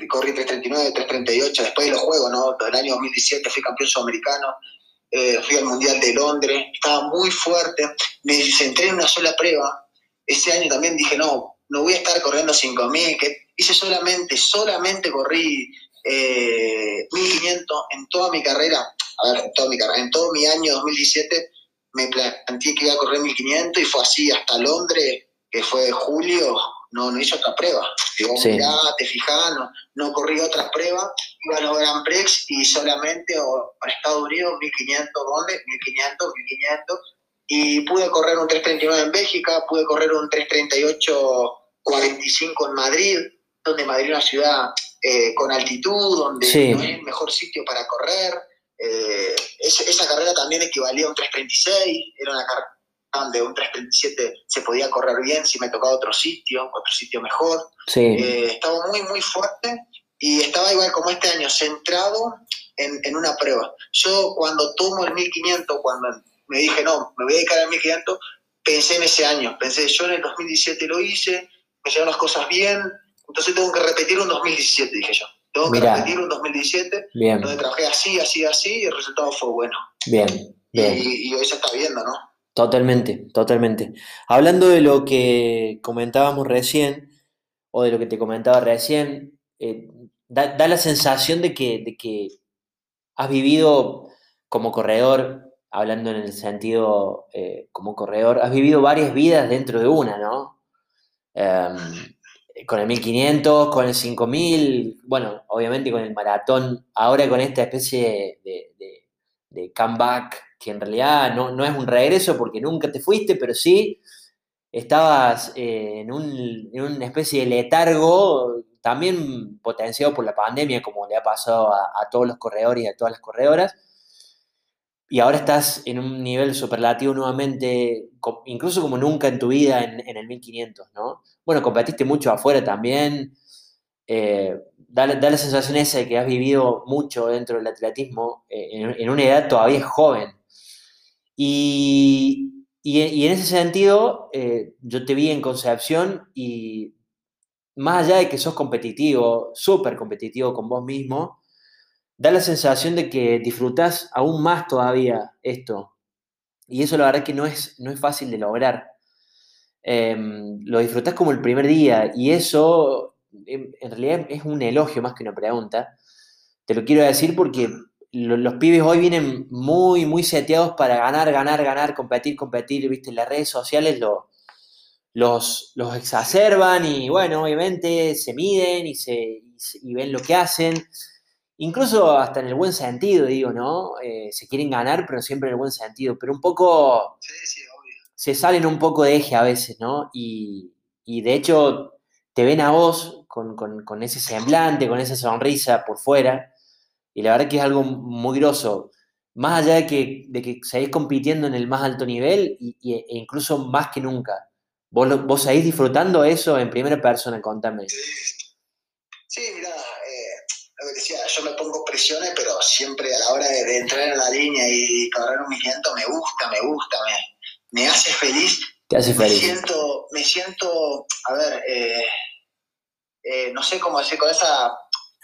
corrí 339, 338, después de los Juegos, ¿no? El año 2017 fui campeón sudamericano, eh, fui al Mundial de Londres, estaba muy fuerte, me centré en una sola prueba, ese año también dije, no, no voy a estar corriendo 5.000, que hice solamente, solamente corrí eh, 1.500 en toda mi carrera, a ver, en toda mi carrera, en todo mi año 2017 me planteé que iba a correr 1500 y fue así hasta Londres, que fue julio, no, no hice otra prueba. Digo, ya te fijás, no, no, corrí otra prueba, iba a los Grand Prix y solamente o, para Estados Unidos 1500, ¿dónde? 1500, 1500. Y pude correr un 339 en Bélgica, pude correr un 338 45 en Madrid, donde Madrid es una ciudad eh, con altitud, donde no es el mejor sitio para correr. Eh, esa carrera también equivalía a un 336, era una carrera donde un 337 se podía correr bien si me tocaba otro sitio, otro sitio mejor. Eh, estaba muy, muy fuerte y estaba igual como este año, centrado en, una prueba. Yo cuando tomo el 1500, cuando me dije, no, me voy a dedicar al 1500, pensé en ese año, pensé, yo en el 2017 lo hice, me llegaron las cosas bien, entonces tengo que repetir un 2017, dije yo. Tengo que repetir un 2017, donde trabajé así, así, así, y el resultado fue bueno. Bien, bien. Y, hoy se está viendo, ¿no? Totalmente, totalmente. Hablando de lo que comentábamos recién, o de lo que te comentaba recién, eh, da, la sensación de que, de que has vivido como corredor, hablando en el sentido eh, como corredor, has vivido varias vidas dentro de una, ¿no? Em, con el 1500, con el 5000, bueno, obviamente con el maratón, ahora con esta especie de, comeback, que en realidad no, es un regreso porque nunca te fuiste, pero sí estabas eh, en, una especie de letargo, también potenciado por la pandemia, como le ha pasado a, todos los corredores y a todas las corredoras y ahora estás en un nivel superlativo nuevamente, incluso como nunca en tu vida en, el 1500, ¿no? Bueno, competiste mucho afuera también, eh, da, la sensación esa de que has vivido mucho dentro del atletismo eh, en, una edad todavía joven. Y y, en ese sentido, eh, yo te vi en Concepción y más allá de que sos competitivo, súper competitivo con vos mismo, da la sensación de que disfrutas aún más todavía esto. Y eso la verdad que no es, no es fácil de lograr. Em, lo disfrutas como el primer día y eso en, realidad es un elogio más que una pregunta. Te lo quiero decir porque los pibes hoy vienen muy, muy seteados para ganar, ganar, ganar, competir, competir, viste, las redes sociales los, los exacerban y bueno, obviamente se miden y, se, ven lo que hacen. Incluso hasta en el buen sentido, digo, ¿no? Eh, se quieren ganar, pero siempre en el buen sentido. Pero un poco... Se salen un poco de eje a veces, ¿no? Y, de hecho te ven a vos con, con ese semblante, con esa sonrisa por fuera y la verdad que es algo muy groso. Más allá de que, de que seguís compitiendo en el más alto nivel y, e incluso más que nunca. ¿Vos, ¿Vos seguís disfrutando eso en primera persona? Contame. Sí, mira, eh, lo que decía, yo me pongo presiones, pero siempre a la hora de, entrar en la línea y correr un movimiento me gusta, me gusta, me, me hace feliz. Te hace feliz. Me siento, me siento a ver, eh, eh, no sé cómo decir, con esa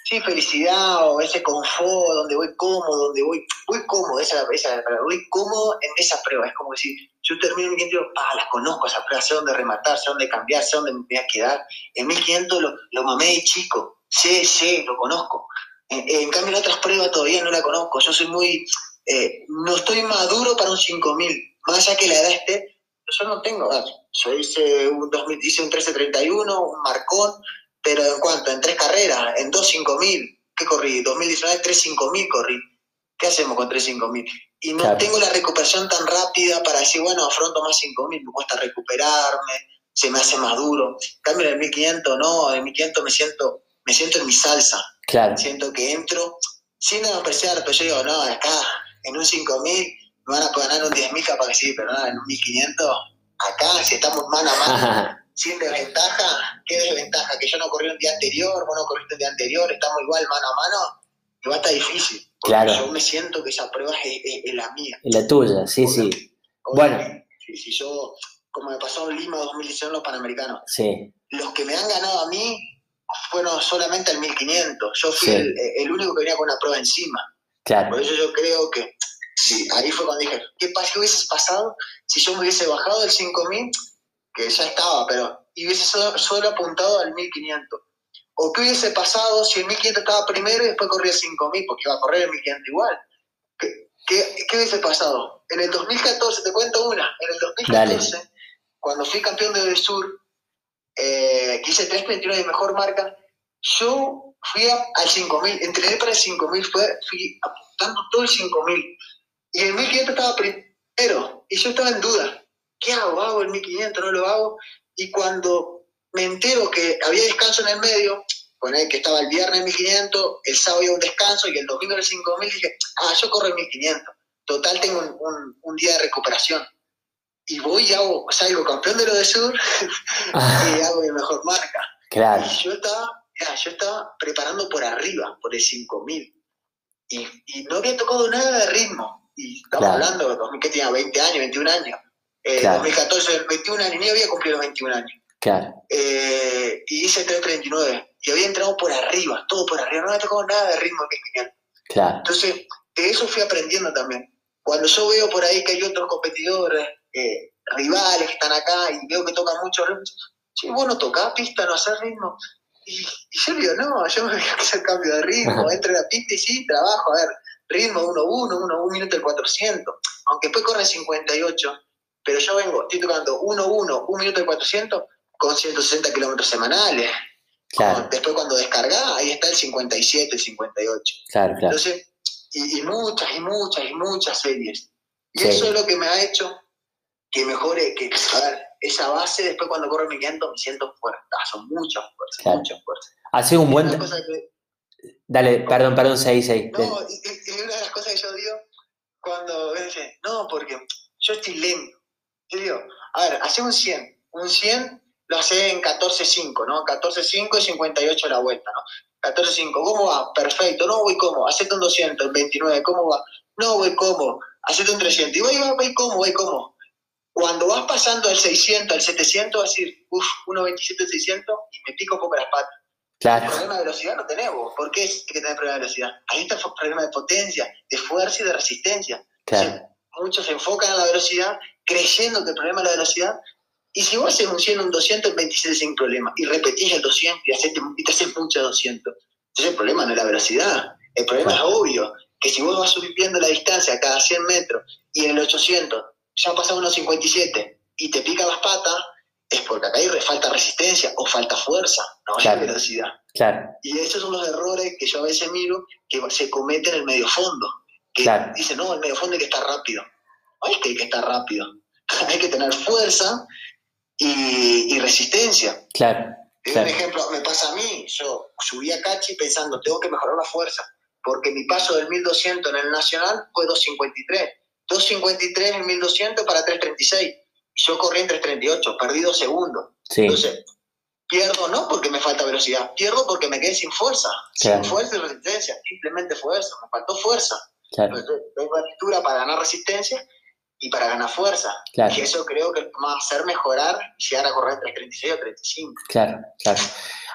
sí, felicidad o ese confort, donde voy cómodo, donde voy, voy cómodo, esa, voy cómodo en esa prueba. Es como decir, yo termino en 1500, ah, las conozco esa prueba, sé dónde rematar, sé dónde cambiar, sé dónde me voy a quedar. En 1500 lo, lo mamé de chico, sé, sé, lo conozco. En, cambio, en otras pruebas todavía no la conozco. Yo soy muy, eh, no estoy maduro para un 5000, más allá que la edad esté, yo no tengo, yo hice un 2000, hice un 1331, un marcón, pero en cuanto, en tres carreras, en dos cinco mil, ¿qué corrí? 2019, tres cinco mil corrí. ¿Qué hacemos con tres cinco mil? Y no tengo la recuperación tan rápida para decir, bueno, afronto más cinco mil, me cuesta recuperarme, se me hace más duro. En cambio, en el 1500 no, en el 1500 me siento, me siento en mi salsa. Claro. Siento que entro, sin apreciar, pero yo digo, no, acá, en un 5000 me van a ganar un 10.000 capaz que sí, pero no, en un 1500, acá, si estamos mano a mano. sin desventaja, ¿qué desventaja? Que yo no corrí un día anterior, vos no corriste un día anterior, estamos igual mano a mano, y va a estar difícil. Claro. Yo me siento que esa prueba es, la mía. Es la tuya, sí, sí. bueno. Si, yo, como me pasó en Lima 2019 los Panamericanos, sí. los que me han ganado a mí fueron solamente el 1500. Yo fui el, único que venía con una prueba encima. Claro. Por eso yo creo que, sí, ahí fue cuando dije, ¿qué, ¿qué hubiese pasado si yo me hubiese bajado del 5000? Que ya estaba, pero y hubiese solo, apuntado al 1500. ¿O qué hubiese pasado si el 1500 estaba primero y después corría 5000? Porque iba a correr el 1500 igual. ¿Qué, qué, hubiese pasado? En el 2014, te cuento una, en el 2014, cuando fui campeón de Sur, eh, que hice 3.21 de mejor marca, yo fui al 5000, entrené para el 5000, fui apuntando todo el 5000. Y el 1500 estaba primero, y yo estaba en duda ¿qué hago? ¿Hago el 1500? ¿No lo hago? Y cuando me entero que había descanso en el medio, el que estaba el viernes 1500, el sábado había un descanso y el domingo el 5000, dije, ah, yo corro el 1500. Total, tengo un, día de recuperación. Y voy y hago, salgo campeón de lo de Sur y hago mi mejor marca. Claro. Y yo estaba, yo estaba preparando por arriba, por el 5000. Y, y no había tocado nada de ritmo. Y estamos hablando de que tenía 20 años, 21 años. Eh, 2014, 21 años, ni había cumplido 21 años. Claro. Eh, y hice 339. Y había entrado por arriba, todo por arriba. No había tocado nada de ritmo en Claro. Entonces, de eso fui aprendiendo también. Cuando yo veo por ahí que hay otros competidores, eh, rivales que están acá y veo que tocan mucho ritmo, sí, vos no tocás pista, no haces ritmo. Y, yo digo, no, yo me voy a hacer cambio de ritmo, entro a la pista y sí, trabajo, a ver, ritmo 1-1, 1 minuto el 400. Aunque después corre 58, pero yo vengo, estoy tocando 1-1, 1 minuto de 400 con 160 kilómetros semanales. Claro. Después cuando descarga, ahí está el 57, el 58. Claro, claro. Entonces, y, muchas, y muchas, y muchas series. Y eso es lo que me ha hecho que mejore, que, a ver, esa base, después cuando corro mi canto me siento fuerte, son muchas fuerzas, muchas fuerzas. Hace un buen... Dale, perdón, perdón, 6, 6. No, y, una de las cosas que yo digo cuando me dicen, no, porque yo estoy lento. Yo digo, a ver, hace un 100. Un 100 lo hace en 14.5, ¿no? 14.5 y 58 la vuelta, ¿no? 14.5, ¿cómo va? Perfecto, no voy como, hacete un 200, 29, ¿cómo va? No voy como, hacete un 300, y voy, voy, voy como, voy como. Cuando vas pasando al 600, al 700, vas a decir, uff, 1.27, 600 y me pico un poco las patas. Claro. Problema de velocidad no tenemos. ¿Por qué es que tenés problema de velocidad? Ahí está el problema de potencia, de fuerza y de resistencia. Claro. muchos se enfocan en la velocidad creyendo que el problema es la velocidad. Y si vos haces un 100, un 200, el 26 sin problema, y repetís el 200 y, haces, y te haces mucho 200, entonces el problema no es la velocidad. El problema es obvio, que si vos vas subiendo la distancia cada 100 metros y en el 800 ya pasado unos 57 y te pica las patas, es porque acá hay falta resistencia o falta fuerza, no Claro. hay velocidad. Claro. Y esos son los errores que yo a veces miro que se cometen en el medio fondo. Que Claro. dicen, no, el medio fondo hay que estar rápido. No es que hay que estar rápido. hay que tener fuerza y, y resistencia. Claro. Doy Claro. Un ejemplo, me pasa a mí. Yo subí a Cachi pensando, tengo que mejorar la fuerza. Porque mi paso del 1200 en el Nacional fue 253. 253 en 1200 para 336. Y yo corrí en 338, perdí dos segundos. Sí. Entonces, pierdo no porque me falta velocidad, pierdo porque me quedé sin fuerza, Claro. sin fuerza y resistencia, simplemente fue eso, me faltó fuerza. Claro. Entonces, Tengo altura para ganar resistencia y para ganar fuerza. Claro. Y eso creo que va a hacer mejorar y llegar a correr 336 o 35. Claro, claro.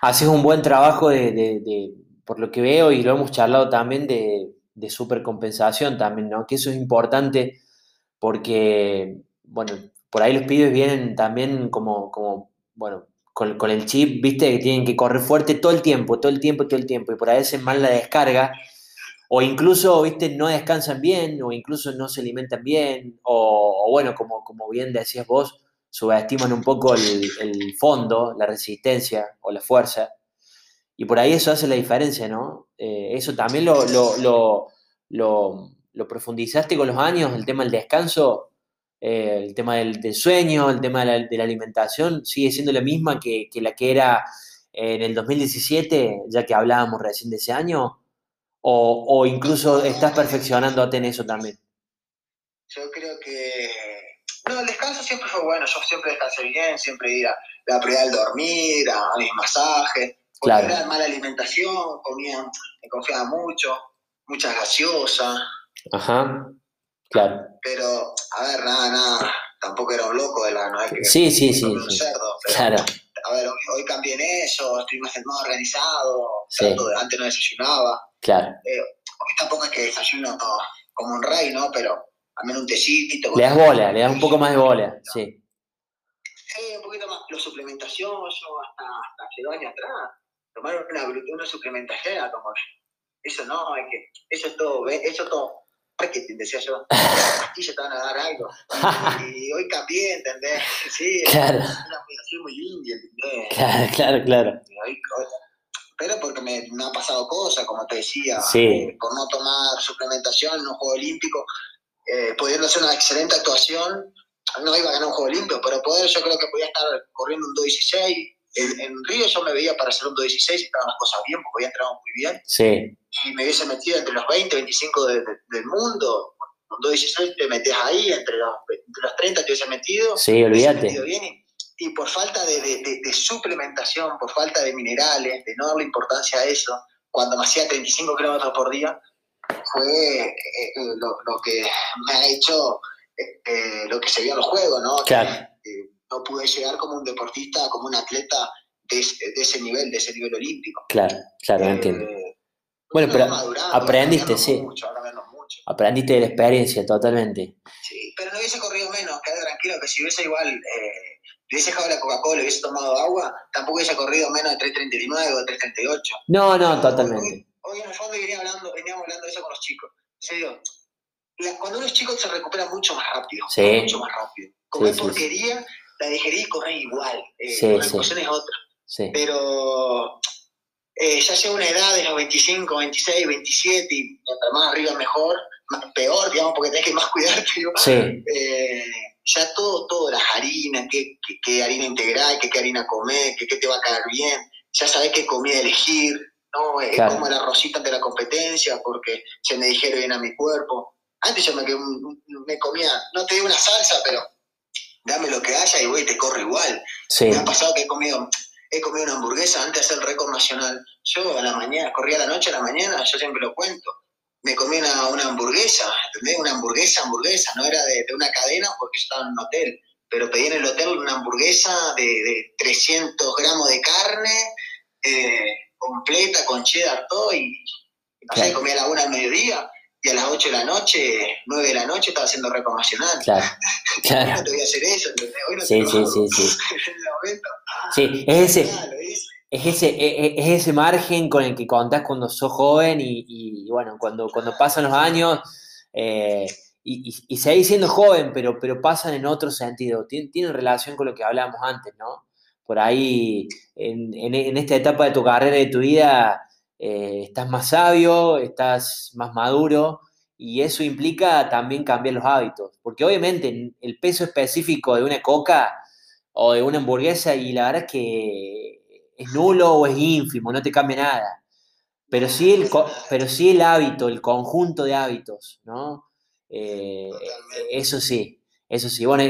Haces un buen trabajo de, de- de- por lo que veo, y lo hemos charlado también, de, de supercompensación también, ¿no? Que eso es importante porque, bueno, por ahí los pibes vienen también como, como bueno, con, con el chip, viste, que tienen que correr fuerte todo el tiempo, todo el tiempo, todo el tiempo, y por ahí hacen mal la descarga, o incluso, viste, no descansan bien, o incluso no se alimentan bien, o, bueno, como, como bien decías vos, subestiman un poco el, fondo, la resistencia o la fuerza. Y por ahí eso hace la diferencia, ¿no? Eh, eso también lo, lo- lo profundizaste con los años, el tema del descanso, eh, el tema del, del sueño, el tema de la, de la alimentación, sigue siendo la misma que, que la que era en el 2017, ya que hablábamos recién de ese año, o, o incluso estás perfeccionándote en eso también. Yo creo que... No, el descanso siempre fue bueno, yo siempre descansé bien, siempre iba la prioridad al dormir, a, a mis masajes, Claro. era mala alimentación, comía, me confiaba mucho, muchas gaseosas, Ajá, claro. pero, a ver, nada, nada, tampoco era un loco de la, no es que Sí, sí, sí, un sí. cerdo, pero, Claro, a ver, hoy, hoy cambié en eso, estoy más, más organizado, Sí. de, antes no desayunaba, claro. hoy tampoco es que desayuno como un rey, ¿no? Pero al menos un tecito. Le das bola, le das un poco más de bola, sí. Sí, un poquito más. La suplementación, yo hasta, hasta hace dos años atrás, tomar una, una suplementación era como, eso no, hay que, eso es todo, eso es todo marketing, decía yo. Las pastillas te van a dar algo. Y hoy cambié, ¿entendés? Sí, Claro, una soy muy india, ¿entendés? claro, claro, claro. Y hoy- pero porque me, me ha pasado cosas, como te decía, Sí. eh, por no tomar suplementación en un Juego Olímpico, eh, pudiendo hacer una excelente actuación, no iba a ganar un Juego Olímpico, pero poder yo creo que podía estar corriendo un 2.16. En, en Río yo me veía para hacer un 2.16 y estaban las cosas bien, porque había entrenado muy bien, Sí, y me hubiese metido entre los 20, 25 de- de- del mundo. Con 2.16 te metes ahí, entre los, entre los 30 te hubiese metido. sí, hubiese olvídate. metido bien y, y por falta de, de- de- de suplementación, por falta de minerales, de no darle importancia a eso, cuando me hacía 35 kilómetros por día, fue eh, eh, lo, lo que me ha hecho eh, lo que se vio en los juegos, ¿no? Claro. Eh, no pude llegar como un deportista, como un atleta de, ese- de ese nivel, de ese nivel olímpico. Claro, claro, entiendo. Bueno, pero madurando, aprendiste, sí. Mucho, mucho. Aprendiste de la experiencia, totalmente. Sí, pero no hubiese corrido menos, quedé tranquilo, que si hubiese igual, eh, hubiese dejado la Coca-Cola y hubiese tomado agua, tampoco hubiese corrido menos de 3.39 o 3.38. No, no, totalmente. Hoy, hoy en el fondo venía hablando, veníamos hablando de eso con los chicos. Cuando unos chicos se recuperan mucho más rápido, Sí. mucho más rápido. Comer Sí, porquería, la digerí y correr igual. Eh, Sí, la sí. ecuación es otra. Sí, Pero eh, ya llega una edad de los 25, 26, 27, y mientras más arriba mejor, más, peor, digamos, porque tenés que más cuidarte. digo. sí, Eh, ya todo, todo, las harinas, qué, qué, qué harina integral, qué, qué harina comer, qué, qué te va a caer bien, ya sabés qué comida elegir, ¿no? Claro. como el arrocito ante la competencia, porque se me dijeron bien a mi cuerpo. Antes yo me, me comía, no te digo una salsa, pero dame lo que haya y voy y te corro igual. sí, Me ha pasado que he comido, he comido una hamburguesa antes de hacer el récord nacional. Yo a la mañana, corría a la noche a la mañana, yo siempre lo cuento. Me comí una, una hamburguesa, ¿entendés? Una hamburguesa, hamburguesa, no era de, de una cadena porque yo estaba en un hotel. pero pedí en el hotel una hamburguesa de, 300 gramos de carne, eh, completa, con cheddar, todo, y no comía a la una al mediodía, y a las 8 de la noche, 9 de la noche, estaba haciendo nacional. Claro, claro. No te voy a hacer eso, Hoy no sí, te sí, sí, sí, sí. es ese, es ese, e, e, es, ese margen con el que contás cuando sos joven y, bueno, cuando, cuando pasan los años eh, y, y, seguís siendo joven, pero, pero pasan en otro sentido. Tienen, relación con lo que hablábamos antes, ¿no? Por ahí, en, en, esta etapa de tu carrera y de tu vida, eh, estás más sabio, estás más maduro y eso implica también cambiar los hábitos. Porque obviamente el peso específico de una coca o de una hamburguesa y la verdad es que es nulo o es ínfimo, no te cambia nada. Pero sí el, pero sí el hábito, el conjunto de hábitos, ¿no? Eh, eso sí, eso sí. Bueno,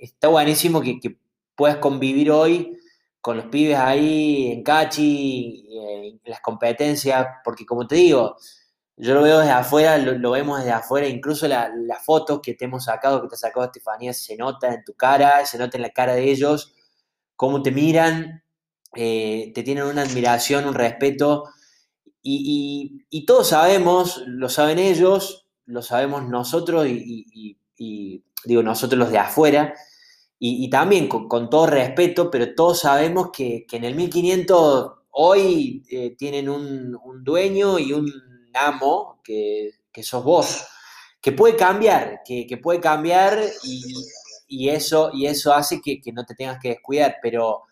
está buenísimo que, puedas convivir hoy con los pibes ahí en Cachi, en las competencias, porque como te digo, yo lo veo desde afuera, lo, vemos desde afuera, incluso las fotos que te hemos sacado, que te ha sacado Estefanía, se nota en tu cara, se nota en la cara de ellos, cómo te miran, eh, te tienen una admiración, un respeto, y, todos sabemos, lo saben ellos, lo sabemos nosotros y, digo nosotros los de afuera, y, también con, todo respeto, pero todos sabemos que, en el 1500 hoy eh, tienen un, dueño y un amo que, sos vos, que puede cambiar, que, puede cambiar y, eso, y eso hace que, no te tengas que descuidar, pero,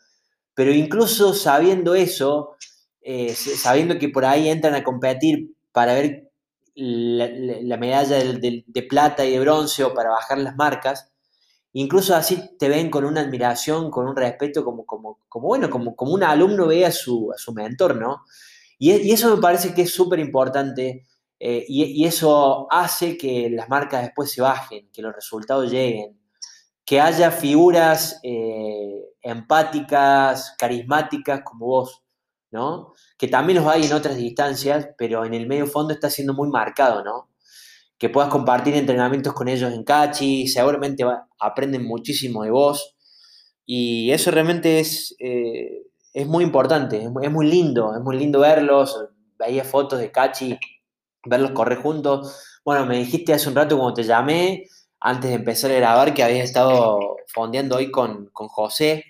pero incluso sabiendo eso, eh, sabiendo que por ahí entran a competir para ver la, medalla de, plata y de bronce o para bajar las marcas, incluso así te ven con una admiración, con un respeto, como, como, como bueno, como, como un alumno ve a su, a su mentor, ¿no? Y, eso me parece que es súper importante eh, y, eso hace que las marcas después se bajen, que los resultados lleguen, que haya figuras eh, empáticas, carismáticas como vos, ¿no? Que también los hay en otras distancias, pero en el medio fondo está siendo muy marcado, ¿no? Que puedas compartir entrenamientos con ellos en Cachi, seguramente aprenden muchísimo de vos. Y eso realmente es, eh, es muy importante, es muy, lindo, es muy lindo verlos. Veía fotos de Cachi, verlos correr juntos. Bueno, me dijiste hace un rato cuando te llamé, antes de empezar a grabar, que habías estado fondeando hoy con, José.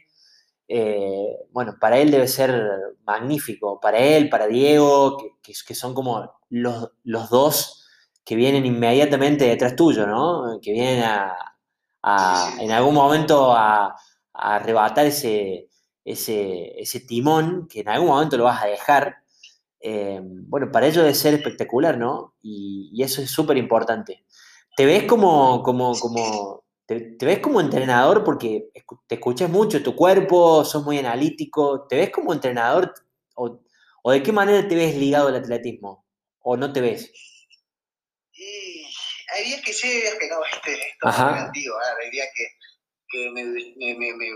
Eh, bueno, para él debe ser magnífico, para él, para Diego, que, que, son como los, los, dos que vienen inmediatamente detrás tuyo, ¿no? Que vienen a, en algún momento a, a arrebatar ese, ese, ese timón que en algún momento lo vas a dejar. Eh, bueno, para ello debe ser espectacular, ¿no? Y, eso es súper importante. ¿Te ves como, como, como te, ves como entrenador porque te escuchas mucho tu cuerpo, sos muy analítico, ¿te ves como entrenador o, de qué manera te ves ligado al atletismo? ¿O no te ves? hay días que sí, hay días que no, este, esto es negativo, hay días que, que me, me, me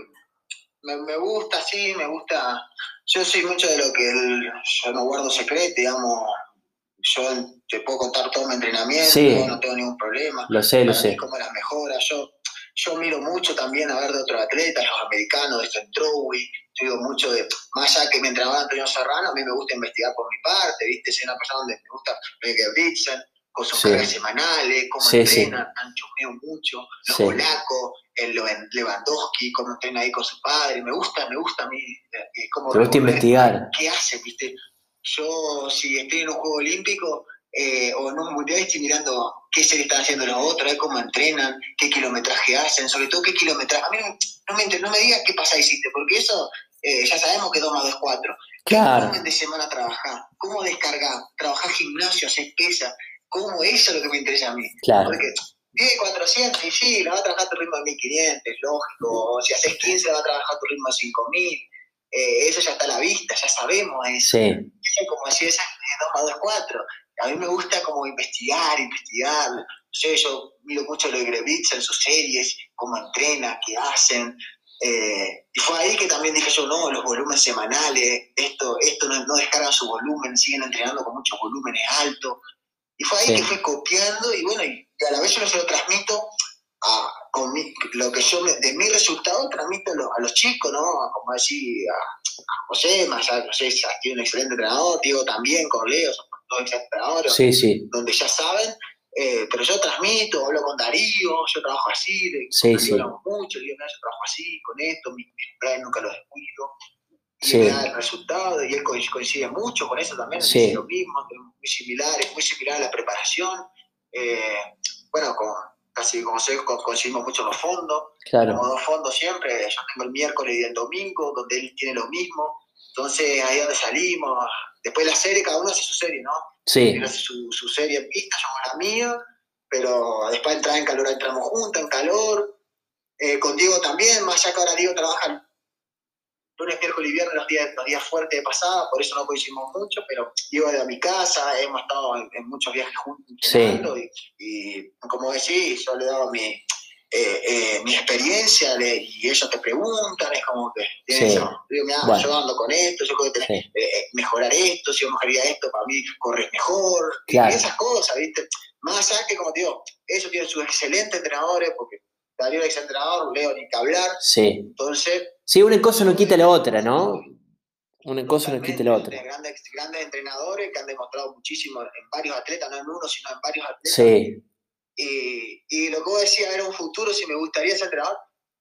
me, me, gusta, sí, me gusta. Yo soy mucho de lo que yo no guardo secreto, digamos. Yo te puedo contar todo mi entrenamiento, no tengo ningún problema. Lo sé, lo sé. Como las mejoras. Yo, yo miro mucho también a ver de otros atletas, los americanos, de. Yo digo mucho de, más allá que me entrenaba Antonio Serrano, a mí me gusta investigar por mi parte, ¿viste? Soy una persona donde me gusta Miguel Britsen, con sus cargas semanales, cómo entrenan, han mucho, los polacos, el Lewandowski, cómo entrena ahí con su padre, me gusta, me gusta a mí. Eh, cómo, Te gusta investigar. ¿Qué hace, viste? Yo, si estoy en un juego olímpico eh, o en un mundial, estoy mirando qué se están haciendo los otros, cómo entrenan, qué kilometraje hacen, sobre todo qué kilometraje. A mí no me, no me digas qué pasa hiciste, porque eso eh, ya sabemos que 2 más 2 4. Claro. ¿Cómo de semana trabajar? ¿Cómo descargar? ¿Trabajar gimnasio, hacer pesa? ¿Cómo eso es lo que me interesa a mí? Claro. Porque 10, 400, y sí, la va a trabajar a tu ritmo de 1500, es lógico. Si haces 15, la va a trabajar a tu ritmo de 5000. Eh, eso ya está a la vista, ya sabemos eso. Sí. Como si es 2 más 2, 4. A mí me gusta como investigar, investigar. No sé, yo miro mucho lo de Grevitz en sus series, cómo entrena, qué hacen. Eh, y fue ahí que también dije yo, no, los volúmenes semanales, esto, esto no, no descargan su volumen, siguen entrenando con muchos volúmenes altos. Y fue ahí que fui copiando y bueno, y a la vez yo se lo transmito a, lo que yo de mi resultado transmito a los, chicos, ¿no? Como decir a, José, más allá, José tiene un excelente entrenador, Diego también, con Leo, son entrenadores, sí, sí. donde ya saben, eh, pero yo transmito, hablo con Darío, yo trabajo así, de, sí, sí. hablamos mucho, digo, yo trabajo así, con esto, mis, mis nunca los descuido, y me da el resultado, y él coincide mucho con eso también, sí. lo mismo, muy similar, es muy similar a la preparación, eh, bueno, con, casi como sé, coincidimos mucho los fondos, claro. como dos fondos siempre, yo tengo el miércoles y el domingo, donde él tiene lo mismo, entonces ahí es donde salimos, después la serie, cada uno hace su serie, ¿no? Sí. Él hace su, su serie en pista, yo la mía, pero después entra en calor, entramos juntos, en calor, eh, con Diego también, más allá que ahora Diego trabaja lunes, miércoles y viernes, los días, los días fuertes de pasada, por eso no coincidimos mucho, pero Diego de mi casa, hemos estado en, muchos viajes juntos sí. y, y, como decís, yo le he dado mi, eh, eh, mi experiencia le, y ellos te preguntan, es como que, Sí. eso, digo, mira, Bueno. yo ando con esto, yo creo que tenés Sí. que eh, mejorar esto, si yo mejoraría esto, para mí corres mejor, Claro. y esas cosas, ¿viste? Más allá que, como te digo, ellos tienen sus excelentes entrenadores, porque Darío es entrenador, Leo ni que hablar, Sí. entonces Sí, una cosa no quita la otra, ¿no? Una cosa no quita la otra. Grandes, grandes entrenadores que han demostrado muchísimo en varios atletas, no en uno, sino en varios atletas. Sí, Y, y lo que vos decías era un futuro, si me gustaría ser entrenador,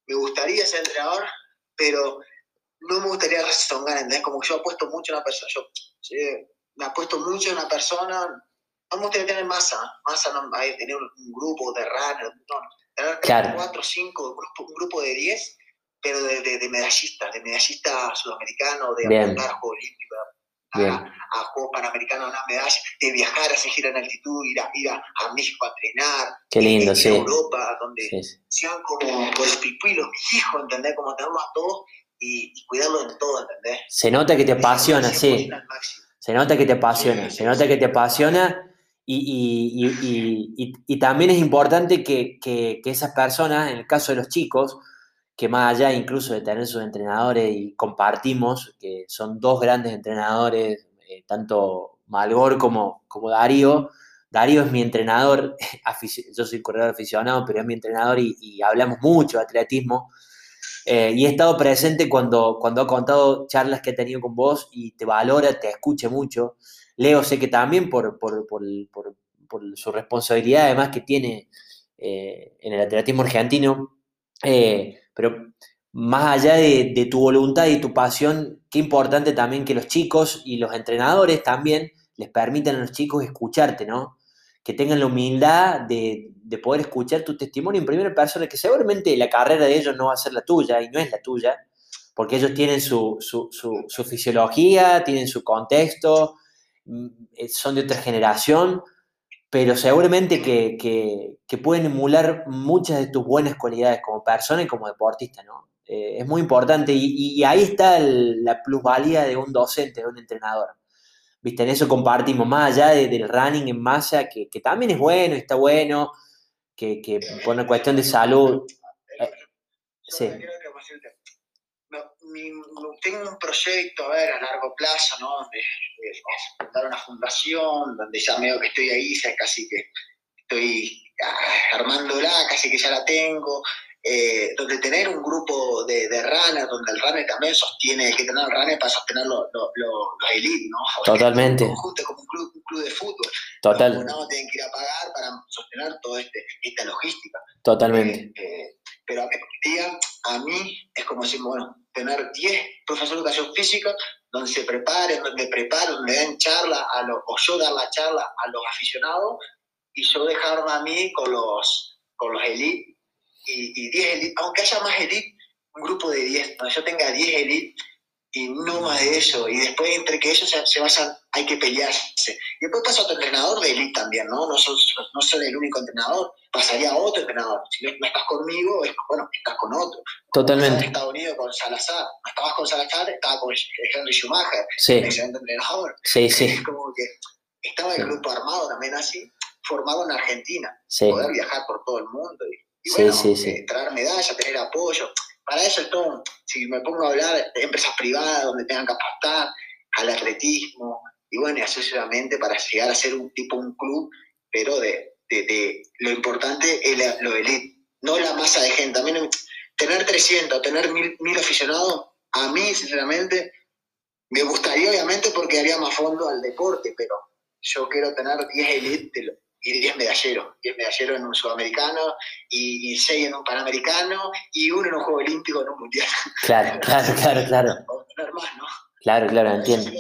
me gustaría ser entrenador, pero no me gustaría rezongar, ¿entendés? Como que yo apuesto mucho en una persona, yo me apuesto mucho en una persona, no me gustaría tener masa, masa no, hay, tener un, un grupo de runners, no, tener Claro. cuatro, cinco, un grupo, un grupo de diez, pero de, de, de medallistas, de medallistas sudamericanos, de a Juegos Olímpicos, Bien. a, a Juegos Panamericanos, a una medalla, de viajar a gira en altitud, ir a, ir a, a México a entrenar, qué lindo, ir sí. a Europa, donde Sí, sí. sean como los pipuilos, mis hijos, ¿entendés? Como tenerlos a todos y, y cuidarlos en todo, ¿entendés? Se nota que te apasiona, sí. 100% al máximo. Se nota que te apasiona, se nota que te apasiona y, y- y- y- y- y también es importante que, que- que esas personas, en el caso de los chicos, que más allá incluso de tener sus entrenadores y compartimos, que son dos grandes entrenadores, eh, tanto Malgor como, como Darío. Darío es mi entrenador, yo soy corredor aficionado, pero es mi entrenador y, hablamos mucho de atletismo. Eh, y he estado presente cuando, cuando ha contado charlas que he tenido con vos y te valora, te escucha mucho. Leo sé que también por, por, por, por- su responsabilidad además que tiene eh, en el atletismo argentino. Pero más allá de, tu voluntad y tu pasión, qué importante también que los chicos y los entrenadores también les permitan a los chicos escucharte, ¿no? Que tengan la humildad de, de poder escuchar tu testimonio en primera persona, que seguramente la carrera de ellos no va a ser la tuya y no es la tuya, porque ellos tienen su fisiología, tienen su contexto, mm, eh, son de otra generación, pero seguramente que, que- que pueden emular muchas de tus buenas cualidades como persona y como deportista, ¿no? Eh, es muy importante y, y ahí está el- la plusvalía de un docente, de un entrenador. ¿Viste? En eso compartimos, más allá de- del running en masa, que, que también es bueno, está bueno, que, que por una cuestión de salud. Yo sí. creo que, por decirte, no, tengo un proyecto, a ver, a largo plazo, ¿no? Donde eh, es fundar una fundación, donde ya medio que estoy ahí, ya casi que estoy ah, armándola, casi que ya la tengo. Eh, donde tener un grupo de, de runners, donde el runner también sostiene, hay que tener el runner para sostener los lo, lo- elites, ¿no? Totalmente. Conjunto como un club, un club de fútbol. Total, Los abonados tienen que ir a pagar para sostener toda este, esta logística. totalmente. Eh, eh, pero a día, a mí es como decir, bueno, tener 10 profesores de educación física donde se preparen, donde preparen, donde den charla, a los, o yo dar la charla a los aficionados y yo dejarme a mí con los, con los elites y, y 10 elites, aunque haya más elites, un grupo de 10, donde yo tenga 10 elites y no más de eso, y después entre que ellos se, se vayan, hay que pelearse. Y después pasa otro entrenador de elite también, ¿no? No soy, no soy el único entrenador, pasaría a otro entrenador. Si no, no estás conmigo, es, bueno, estás con otro. En Totalmente. Estados Unidos con Salazar, no estabas con Salazar, estaba con Henry Schumacher, Sí, un excelente entrenador. sí, sí, Es como que estaba el grupo armado también así, formado en Argentina, sí. poder viajar por todo el mundo y, y bueno, sí, sí. eh, traer medallas, tener apoyo. Para eso es todo, si me pongo a hablar de empresas privadas donde tengan que apostar al atletismo y bueno, y así sucesivamente para llegar a ser un tipo, un club, pero de, de, de- lo importante es la- lo elite, no la masa de gente. También tener 300, tener mil, mil aficionados, a mí, sinceramente, me gustaría, obviamente, porque haría más fondo al deporte, pero yo quiero tener 10 elites y 10 medalleros. 10 medalleros en un sudamericano y, 6 en un panamericano y uno en un juego olímpico en un mundial. Claro, claro, claro, claro. O tener más, ¿no? Claro, claro, entiendo.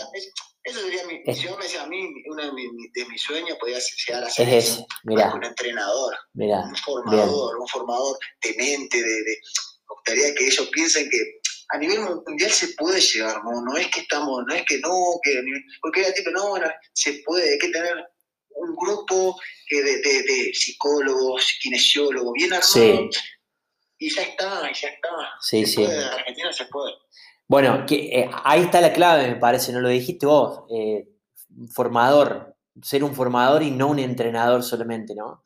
Eso sería, mi, si me decía a mí, uno de, mis sueños podría llegar a ser es un entrenador, un formador, un formador de mente, de, de, me gustaría que ellos piensen que a nivel mundial se puede llegar, no, no es que estamos, no es que no, que porque era tipo, no, se puede, hay que tener un grupo de, de, de psicólogos, kinesiólogos, bien armado, y ya está, y ya está. Sí, sí. Argentina se puede. Bueno, que, eh, ahí está la clave, me parece, no lo dijiste vos, eh, formador, ser un formador y no un entrenador solamente, ¿no?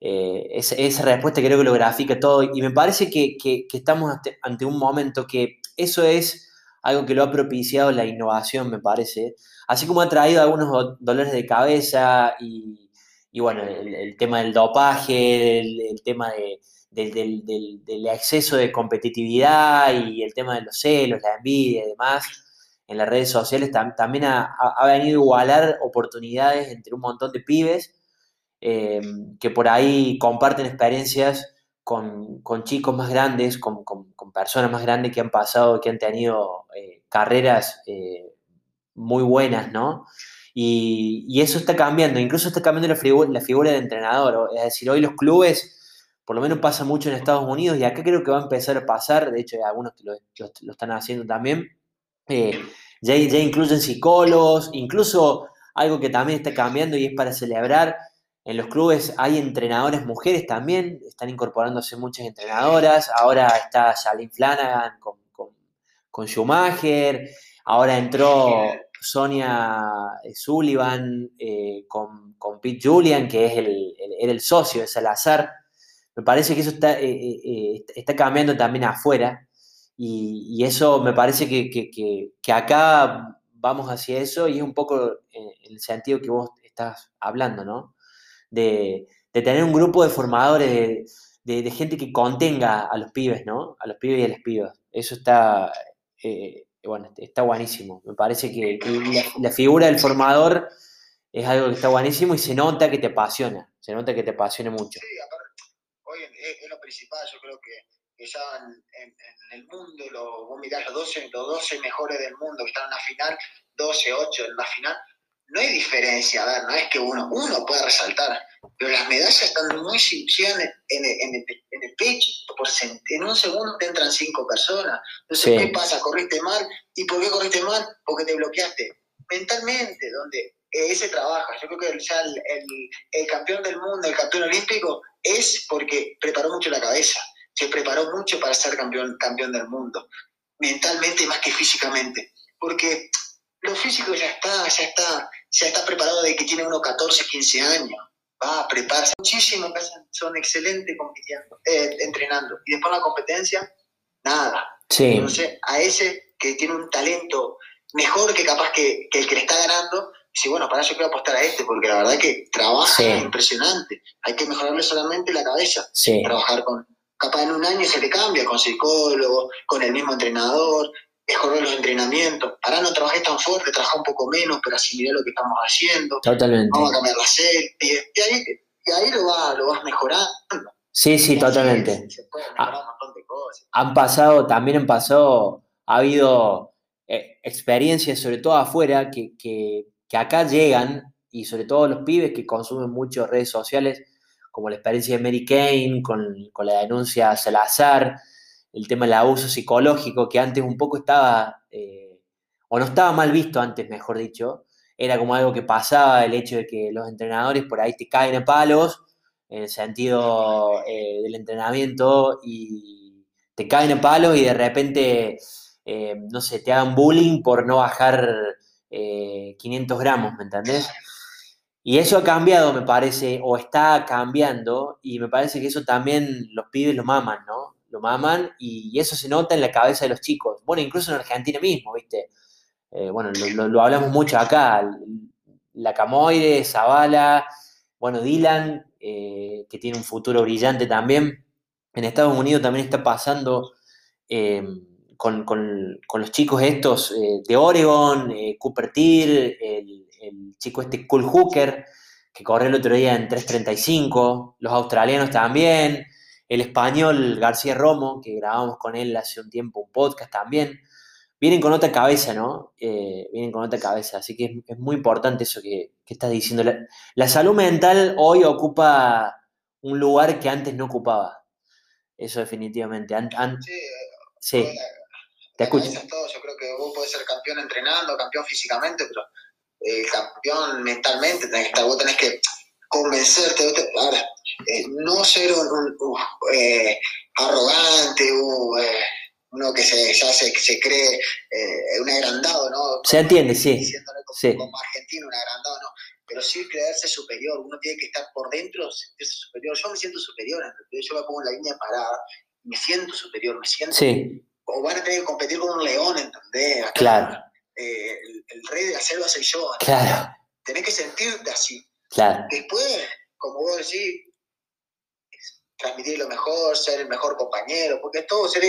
Eh, esa, respuesta creo que lo grafica todo y me parece que, estamos ante, un momento que eso es algo que lo ha propiciado la innovación, me parece, así como ha traído algunos dolores de cabeza y, bueno, el, tema del dopaje, el, tema del, exceso de competitividad y el tema de los celos, la envidia y demás en las redes sociales también ha, venido a igualar oportunidades entre un montón de pibes Em, que por ahí comparten experiencias con, chicos más grandes, con, personas más grandes que han pasado, que han tenido eh, carreras eh, muy buenas, ¿no? Y, eso está cambiando, incluso está cambiando la figura, la figura de entrenador, es decir, hoy los clubes, por lo menos pasa mucho en Estados Unidos y acá creo que va a empezar a pasar, de hecho hay algunos que lo, están haciendo también, eh, ya, incluyen psicólogos, incluso algo que también está cambiando y es para celebrar en los clubes hay entrenadoras mujeres también, están incorporándose muchas entrenadoras. Ahora está Charlene Flanagan con, con, Schumacher. Ahora entró Sonia Sullivan eh, con, Pete Julian, que es el, era el socio de Salazar. Me parece que eso está, eh, eh, está cambiando también afuera. Y, eso me parece que, que, acá vamos hacia eso y es un poco el sentido que vos estás hablando, ¿no? de, tener un grupo de formadores, de, gente que contenga a los pibes, ¿no? A los pibes y a las pibas. Eso está, eh, bueno, está buenísimo. Me parece que, la, figura del formador es algo que está buenísimo y se nota que te apasiona, se nota que te apasiona mucho. Sí, aparte, hoy es, lo principal, yo creo que, ya en, el mundo, lo, vos mirás los 12, los 12 mejores del mundo que están en la final, 12, 8 en la final, no hay diferencia, a ver, no es que uno, uno puede resaltar, pero las medallas están muy en, en, el, pecho, por, en un segundo te entran cinco personas. Entonces, ¿qué pasa? ¿Corriste mal? ¿Y por qué corriste mal? Porque te bloqueaste. Mentalmente, donde ese trabaja, yo creo que ya el, el, campeón del mundo, el campeón olímpico, es porque preparó mucho la cabeza, se preparó mucho para ser campeón, campeón del mundo, mentalmente más que físicamente. Porque lo físico ya está, ya está, ya está preparado de que tiene unos 14, 15 años. Va a prepararse muchísimo, son excelentes compitiendo, eh, entrenando. Y después la competencia, nada. Sí. Entonces, a ese que tiene un talento mejor que capaz que, el que le está ganando, dice, bueno, para eso quiero apostar a este, porque la verdad que trabaja impresionante. Hay que mejorarle solamente la cabeza. Trabajar con, capaz en un año se le cambia, con psicólogo, con el mismo entrenador, mejorar los entrenamientos. Ahora no trabajé tan fuerte, trabajé un poco menos, pero asimilar lo que estamos haciendo. Totalmente. Vamos a cambiar la serie. Y ahí, y ahí lo, vas, lo vas mejorando. Sí, sí, totalmente. Se, puede mejorar un montón de cosas. Han pasado, también han pasado, ha habido eh, experiencias, sobre todo afuera, que, que, que, acá llegan, y sobre todo los pibes que consumen mucho redes sociales, como la experiencia de Mary Kane, con, con la denuncia a Salazar, el tema del abuso psicológico, que antes un poco estaba, eh, o no estaba mal visto antes, mejor dicho, era como algo que pasaba, el hecho de que los entrenadores por ahí te caen a palos, en el sentido eh, del entrenamiento, y te caen a palos y de repente, eh, no sé, te hagan bullying por no bajar 500 gramos, ¿me entendés? Y eso ha cambiado, me parece, o está cambiando, y me parece que eso también los pibes lo maman, ¿no? Lo maman y eso se nota en la cabeza de los chicos. Bueno, incluso en Argentina mismo, ¿viste? Eh, bueno, lo, hablamos mucho acá. La Camoide, Zavala, bueno, Dylan, eh, que tiene un futuro brillante también. en Estados Unidos también está pasando em, con, los chicos estos eh, de Oregon, Cooper Tier, el, chico este Cool Hooker, que corrió el otro día en 3.35, los australianos también, el español García Romo, que grabamos con él hace un tiempo un podcast también, vienen con otra cabeza, ¿no? Eh, vienen con otra cabeza, así que es, muy importante eso que, estás diciendo. La, salud mental hoy ocupa un lugar que antes no ocupaba. Eso definitivamente. sí, sí. te escucho. Yo creo que vos podés ser campeón entrenando, campeón físicamente, pero el campeón mentalmente, tenés que estar, vos tenés que convencerte, ahora, eh, no ser un, eh, arrogante, un, uno que se, ya se, se cree eh, un agrandado, ¿no? Se entiende, sí. Como, sí. como argentino, un agrandado, no. Pero sí creerse superior, uno tiene que estar por dentro, sentirse superior. Yo me siento superior, yo me pongo en la línea parada, me siento superior, me siento... Sí. O van a tener que competir con un león, ¿entendés? claro. Eh, el, rey de la selva soy yo. Claro. Tenés que sentirte así. Claro. Después, como vos decís, transmitir lo mejor, ser el mejor compañero, porque todo ser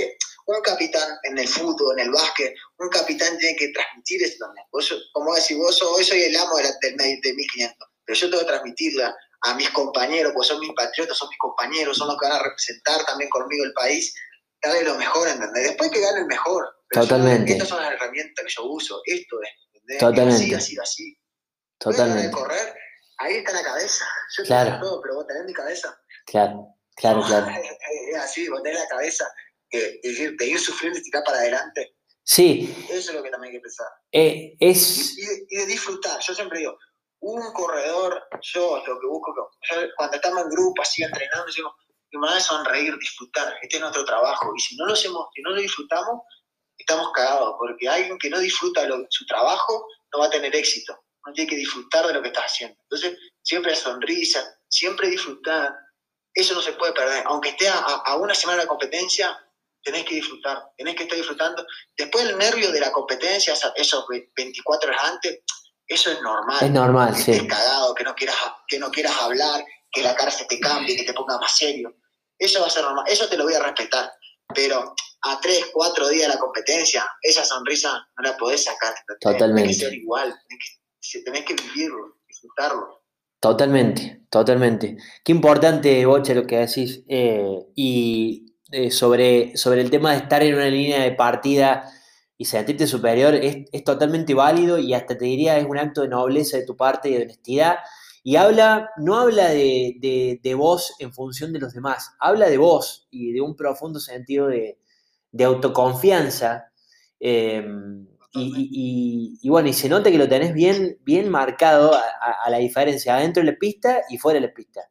un capitán en el fútbol, en el básquet, un capitán tiene que transmitir eso también. como decir, vos soy, soy el amo del, del, de 1500, pero yo tengo que transmitirla a mis compañeros, porque son mis patriotas, son mis compañeros, son los que van a representar también conmigo el país, darle lo mejor, ¿entendés? Después que gane el mejor. Totalmente. estas son las herramientas que yo uso, esto es, ¿entendés? Totalmente. Así, así, así. Totalmente. correr, ahí está la cabeza. Yo claro. todo, pero vos tenés mi cabeza. Claro, claro, claro. Es así, vos tenés la cabeza de, de, ir sufriendo y tirar para adelante. Sí. Eso es lo que también hay que pensar. Eh, es... Y, de, disfrutar. Yo siempre digo, un corredor, yo lo que busco, cuando estamos en grupo así entrenando, digo, me va a sonreír, disfrutar. Este es nuestro trabajo. Y si no lo hacemos, si no lo disfrutamos, estamos cagados. Porque alguien que no disfruta su trabajo no va a tener éxito. No tiene que disfrutar de lo que está haciendo. Entonces, siempre sonrisa, siempre disfrutar. Eso no se puede perder. Aunque esté a, a una semana de competencia, tenés que disfrutar, tenés que estar disfrutando. Después el nervio de la competencia, esos 24 horas antes, eso es normal. Es normal, que sí. Estés cagado, que no, quieras, que no quieras hablar, que la cara se te cambie, que te ponga más serio. Eso va a ser normal, eso te lo voy a respetar. Pero a 3, 4 días de la competencia, esa sonrisa no la podés sacar. Totalmente. Tenés que ser igual, tenés que, vivirlo, disfrutarlo. Totalmente, totalmente. Qué importante, Boche, lo que decís. Eh, y eh, sobre, sobre el tema de estar en una línea de partida y sentirte superior es, totalmente válido y hasta te diría es un acto de nobleza de tu parte y de honestidad. Y habla, no habla de, de, vos en función de los demás, habla de vos y de un profundo sentido de, autoconfianza. Em, y, bueno, y se nota que lo tenés bien, bien marcado a, la diferencia adentro de la pista y fuera de la pista.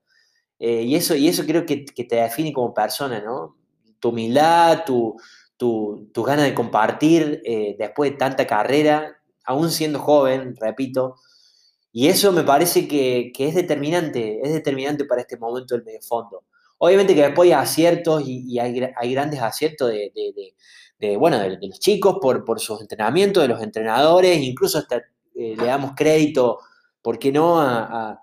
Eh, y, eso, y eso creo que, que, te define como persona, ¿no? tu humildad, tu, tu, ganas de compartir eh, después de tanta carrera, aún siendo joven, repito. Y eso me parece que, es determinante, es determinante para este momento del medio fondo. Obviamente que después hay aciertos y, hay, grandes aciertos de, bueno, de, los chicos por, por sus entrenamientos, de los entrenadores, incluso hasta eh, le damos crédito, ¿por qué no?, a,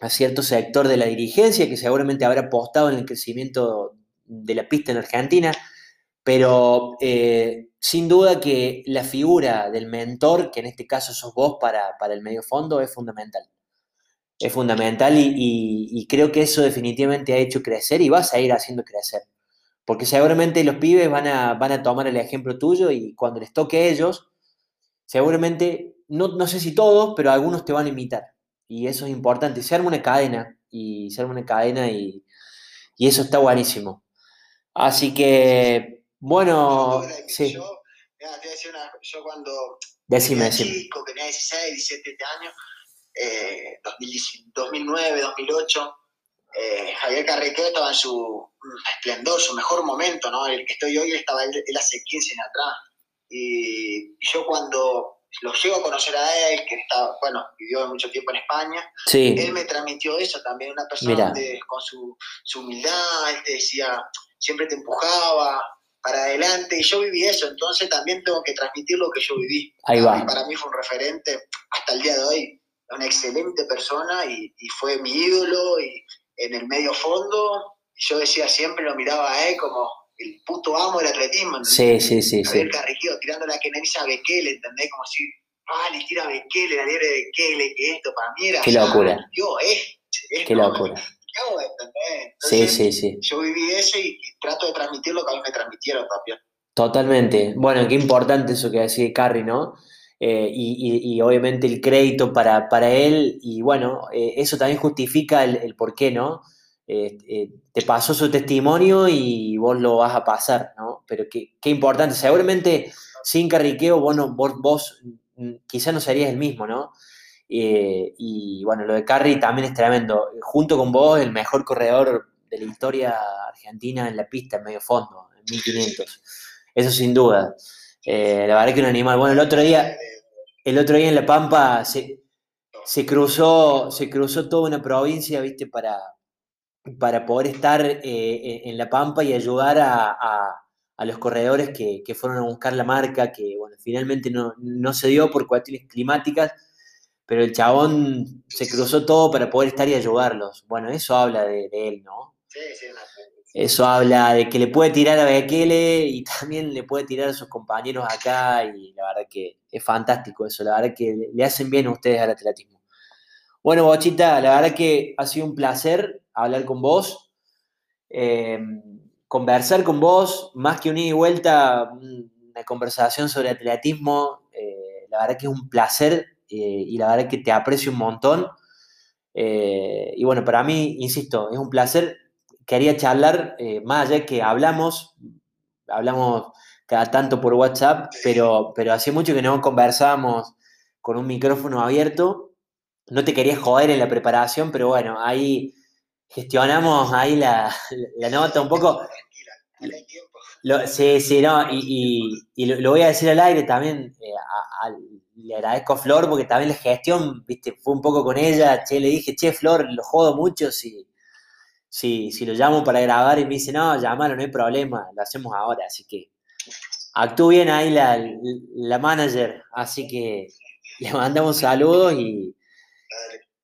a cierto sector de la dirigencia que seguramente habrá apostado en el crecimiento de la pista en Argentina, pero eh, sin duda que la figura del mentor, que en este caso sos vos para, el medio fondo, es fundamental. Es fundamental y, creo que eso definitivamente ha hecho crecer y va a seguir haciendo crecer. Porque seguramente los pibes van a, van a tomar el ejemplo tuyo y cuando les toque a ellos, seguramente, no, no sé si todos, pero algunos te van a imitar. Y eso es importante. Se arma una cadena y se arma una cadena y, y eso está buenísimo. Así que, bueno, sí. Yo, te decía una, yo cuando decime, era chico, tenía 16, 17 años, eh, 2009, 2008, eh, Javier Carrequeo estaba en su esplendor, su mejor momento, ¿no? El que estoy hoy estaba él, hace 15 años atrás. Y yo cuando lo llego a conocer a él, que está, bueno, vivió mucho tiempo en España, él me transmitió eso también, una persona con su, su humildad, él te decía, siempre te empujaba para adelante y yo viví eso, entonces también tengo que transmitir lo que yo viví. Ahí va. Para mí fue un referente hasta el día de hoy, una excelente persona y, fue mi ídolo y en el medio fondo Y yo decía, siempre lo miraba a él como el puto amo del atletismo. Sí, sí, sí. sí. El carriquillo tirando la que a Bekele, ¿entendés? Como si, ah, le tira a Bekele, la liebre de Bekele, que esto para mí era. Qué locura. Yo, eh. Qué locura. Yo, ¿entendés? sí, sí, sí. Yo viví eso y, trato de transmitir lo que a mí me transmitieron también. Totalmente. Bueno, qué importante eso que decía Carrie, ¿no? Eh, y, obviamente el crédito para, para él, y bueno, eh, eso también justifica el, el por qué, ¿no? Eh, te pasó su testimonio y vos lo vas a pasar, ¿no? Pero qué, qué importante, seguramente sin Carriqueo vos, vos, vos mm, quizás no serías el mismo, ¿no? y bueno, lo de Carri también es tremendo. Junto con vos, el mejor corredor de la historia argentina en la pista, en medio fondo, en 1500. Eso sin duda. Eh, la verdad que un animal. Bueno, el otro día, el otro día en La Pampa se, cruzó, se cruzó toda una provincia, viste, para, para poder estar eh, en La Pampa y ayudar a, los corredores que, fueron a buscar la marca, que bueno, finalmente no, se dio por cuestiones climáticas, pero el chabón se cruzó todo para poder estar y ayudarlos. Bueno, eso habla de, él, ¿no? Sí, sí, eso habla de que le puede tirar a Bekele y también le puede tirar a sus compañeros acá y la verdad que es fantástico eso, la verdad que le hacen bien a ustedes al atletismo. Bueno, Bochita, la verdad que ha sido un placer hablar con vos, eh, conversar con vos, más que un ida y vuelta, una conversación sobre atletismo, eh, la verdad que es un placer eh, y la verdad que te aprecio un montón. y bueno, para mí, insisto, es un placer quería charlar, eh, más allá que hablamos, hablamos cada tanto por WhatsApp, pero, pero hace mucho que no conversábamos con un micrófono abierto. No te quería joder en la preparación, pero bueno, ahí gestionamos ahí la, nota un poco. sí, sí, no, y, lo, voy a decir al aire también, eh, le agradezco a Flor porque también la gestión, viste, fue un poco con ella, che, le dije, che, Flor, lo jodo mucho si, si, si lo llamo para grabar y me dice, no, llámalo, no hay problema, lo hacemos ahora. Así que actúa bien ahí la, la manager, así que le mandamos saludos y,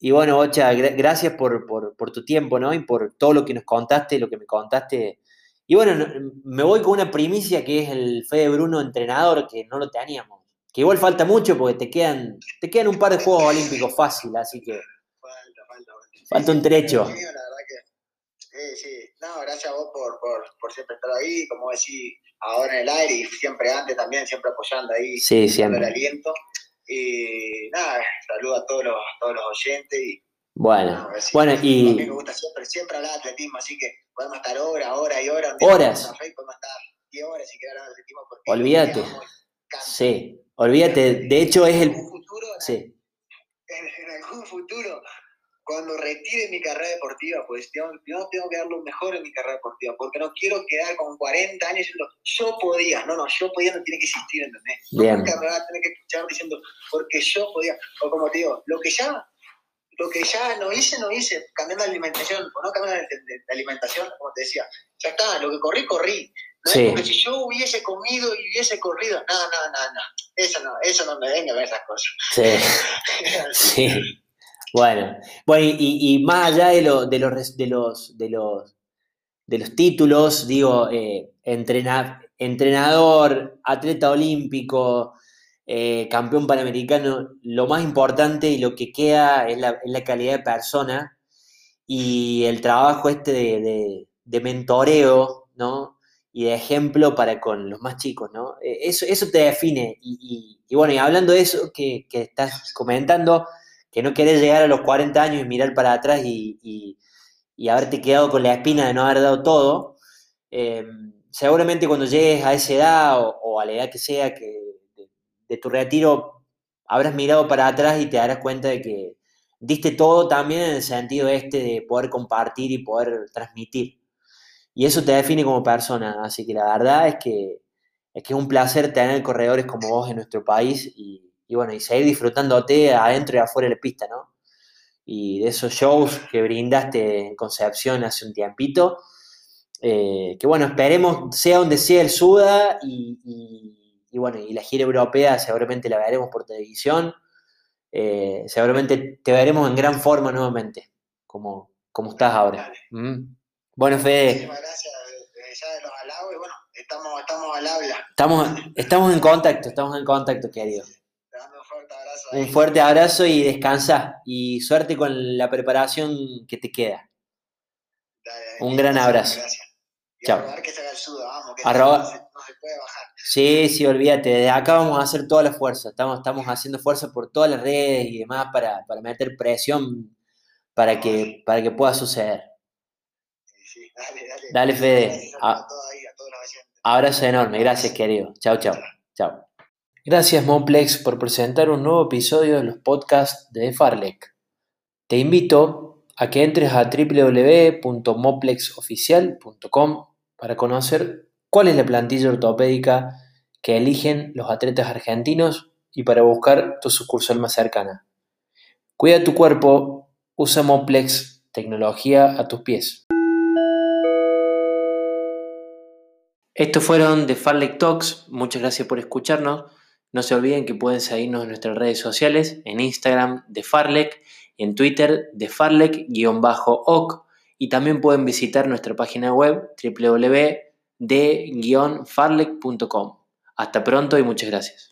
y bueno, Bocha, gracias por, tu tiempo, ¿no? Y por todo lo que nos contaste, lo que me contaste. Y bueno, me voy con una primicia que es el Fede Bruno entrenador, que no lo teníamos. Que igual falta mucho porque te quedan, te quedan un par de Juegos Olímpicos fácil, así que... Falta, falta, falta un trecho. Sí, sí. No, gracias a vos por, por, siempre estar ahí, como decís, ahora en el aire y siempre antes también, siempre apoyando ahí, sí, siempre. el aliento. Y nada, saludo a todos los, todos los oyentes y bueno, bueno, y... A mí me gusta siempre, siempre hablar de atletismo, así que podemos estar horas, horas y horas. Horas. Podemos estar 10 horas si querés hablar de atletismo. Olvídate. Sí, olvídate. De hecho, es el... Futuro, sí. en algún futuro cuando retire mi carrera deportiva, pues yo, tengo que dar lo mejor en mi carrera deportiva, porque no quiero quedar con 40 años diciendo, yo podía, no, no, yo podía no tiene que existir, ¿entendés? Bien. Nunca me va a tener que escuchar diciendo, porque yo podía, o como te digo, lo que ya, lo que ya no hice, no hice, cambiando la alimentación, o no cambiando la alimentación, como te decía, ya está, lo que corrí, corrí. No es porque si yo hubiese comido y hubiese corrido, no, no, no, no, eso no, eso no me venga a ver esas cosas. Sí, sí. Bueno, bueno y, y, más allá de, lo, de, los, de, los, de, los, de los títulos, digo, eh, entrenador, atleta olímpico, eh, campeón panamericano, lo más importante y lo que queda es la, es la calidad de persona y el trabajo este de, de, mentoreo, ¿no? Y de ejemplo para con los más chicos, ¿no? Eh, eso, eso te define. Y, y, bueno, y hablando de eso que, que estás comentando, que no querés llegar a los 40 años y mirar para atrás y, haberte quedado con la espina de no haber dado todo, eh, seguramente cuando llegues a esa edad o, a la edad que sea que de, tu retiro, habrás mirado para atrás y te darás cuenta de que diste todo también en el sentido este de poder compartir y poder transmitir. Y eso te define como persona, así que la verdad es que es, que es un placer tener corredores como vos en nuestro país y, y bueno, y seguir disfrutándote adentro y afuera de la pista, ¿no? Y de esos shows que brindaste en Concepción hace un tiempito, eh, que bueno, esperemos sea donde sea el Suda y, bueno, y la gira europea seguramente la veremos por televisión, eh, seguramente te veremos en gran forma nuevamente, como, como estás ahora. Mm. Bueno, Fede. Muchísimas gracias desde ya de los halagos y bueno, estamos, estamos al habla. Estamos, estamos en contacto, estamos en contacto, querido. Te mando un fuerte abrazo. Un fuerte abrazo y descansa. Y suerte con la preparación que te queda. Dale, dale, Un gran abrazo. Gracias. Chao. que vamos, que no, se, no se puede bajar. Sí, sí, olvídate. Desde acá vamos a hacer toda la fuerza. Estamos, estamos haciendo fuerza por todas las redes y demás para, para meter presión para que, para que pueda suceder. Sí, sí, dale, dale. Dale, Fede. A- a todos ahí, a todos los. Abrazo enorme. Gracias, querido. Chao, chao. Chao. Gracias, Moplex, por presentar un nuevo episodio de los podcasts de Farlek. Te invito a que entres a www.moplexoficial.com para conocer cuál es la plantilla ortopédica que eligen los atletas argentinos y para buscar tu sucursal más cercana. Cuida tu cuerpo, usa Moplex, tecnología a tus pies. Estos fueron The Farlek Talks. Muchas gracias por escucharnos. No se olviden que pueden seguirnos en nuestras redes sociales, en Instagram de Farlek, en Twitter de Farlek-OC y también pueden visitar nuestra página web www.de-farlek.com. Hasta pronto y muchas gracias.